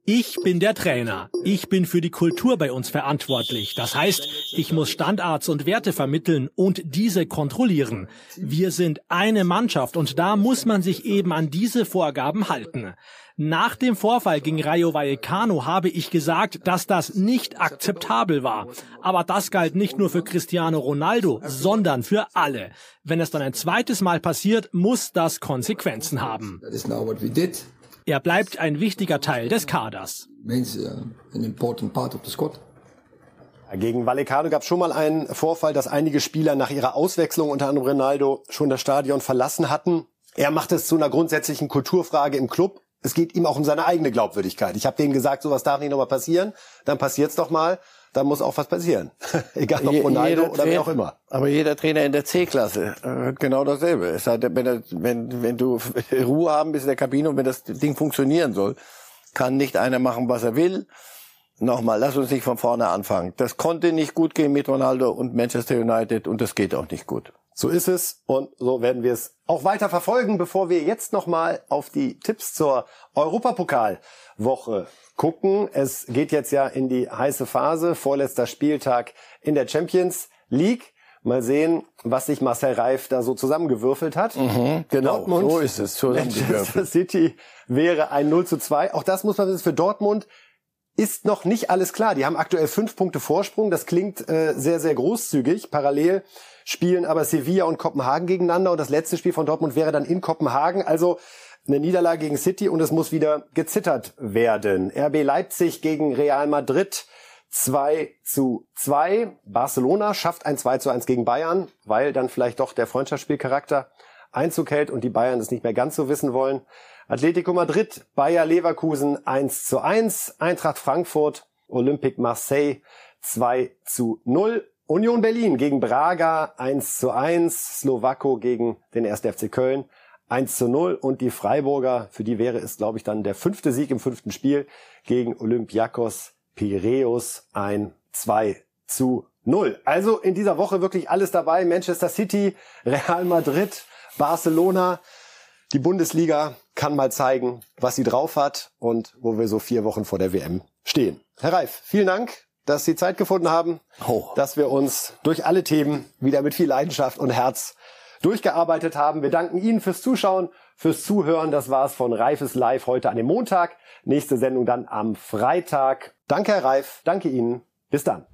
[SPEAKER 8] Ich bin der Trainer. Ich bin für die Kultur bei uns verantwortlich. Das heißt, ich muss Standards und Werte vermitteln und diese kontrollieren. Wir sind eine Mannschaft und da muss man sich eben an diese Vorgaben halten. Nach dem Vorfall gegen Rayo Vallecano habe ich gesagt, dass das nicht akzeptabel war. Aber das galt nicht nur für Cristiano Ronaldo, sondern für alle. Wenn es dann ein zweites Mal passiert, muss das Konsequenzen haben. Er bleibt ein wichtiger Teil des Kaders.
[SPEAKER 2] Gegen Vallecano gab es schon mal einen Vorfall, dass einige Spieler nach ihrer Auswechslung, unter anderem Ronaldo, schon das Stadion verlassen hatten. Er macht es zu einer grundsätzlichen Kulturfrage im Club. Es geht ihm auch um seine eigene Glaubwürdigkeit. Ich habe denen gesagt, sowas darf nicht nochmal passieren. Dann passiert's doch mal dann muss auch was passieren. Egal ob Ronaldo oder wer auch immer.
[SPEAKER 1] Aber jeder Trainer in der C-Klasse äh, genau dasselbe. Es hat, wenn, er, wenn, wenn du Ruhe haben bist in der Kabine und wenn das Ding funktionieren soll, kann nicht einer machen, was er will. Nochmal, lass uns nicht von vorne anfangen. Das konnte nicht gut gehen mit Ronaldo und Manchester United und das geht auch nicht gut.
[SPEAKER 2] So ist es und so werden wir es auch weiter verfolgen, bevor wir jetzt nochmal auf die Tipps zur Europapokalwoche gucken. Es geht jetzt ja in die heiße Phase, vorletzter Spieltag in der Champions League. Mal sehen, was sich Marcel Reif da so zusammengewürfelt hat.
[SPEAKER 1] Mhm, genau, Dortmund, so ist es.
[SPEAKER 2] Manchester City wäre ein 0 zu 2. Auch das muss man wissen, für Dortmund ist noch nicht alles klar. Die haben aktuell fünf Punkte Vorsprung. Das klingt äh, sehr, sehr großzügig. Parallel spielen aber Sevilla und Kopenhagen gegeneinander und das letzte Spiel von Dortmund wäre dann in Kopenhagen. Also eine Niederlage gegen City und es muss wieder gezittert werden. RB Leipzig gegen Real Madrid 2 zu 2. Barcelona schafft ein 2 zu 1 gegen Bayern, weil dann vielleicht doch der Freundschaftsspielcharakter Einzug hält und die Bayern es nicht mehr ganz so wissen wollen. Atletico Madrid, Bayer Leverkusen 1 zu 1. Eintracht Frankfurt, Olympique Marseille 2 zu 0. Union Berlin gegen Braga 1 zu 1, Slowako gegen den 1. FC Köln 1 zu 0 und die Freiburger, für die wäre es, glaube ich, dann der fünfte Sieg im fünften Spiel gegen Olympiakos Piraeus ein 2 zu 0. Also in dieser Woche wirklich alles dabei. Manchester City, Real Madrid, Barcelona. Die Bundesliga kann mal zeigen, was sie drauf hat und wo wir so vier Wochen vor der WM stehen. Herr Reif, vielen Dank dass Sie Zeit gefunden haben, oh. dass wir uns durch alle Themen wieder mit viel Leidenschaft und Herz durchgearbeitet haben. Wir danken Ihnen fürs Zuschauen, fürs Zuhören. Das war's von Reifes Live heute an dem Montag. Nächste Sendung dann am Freitag. Danke, Herr Reif. Danke Ihnen. Bis dann.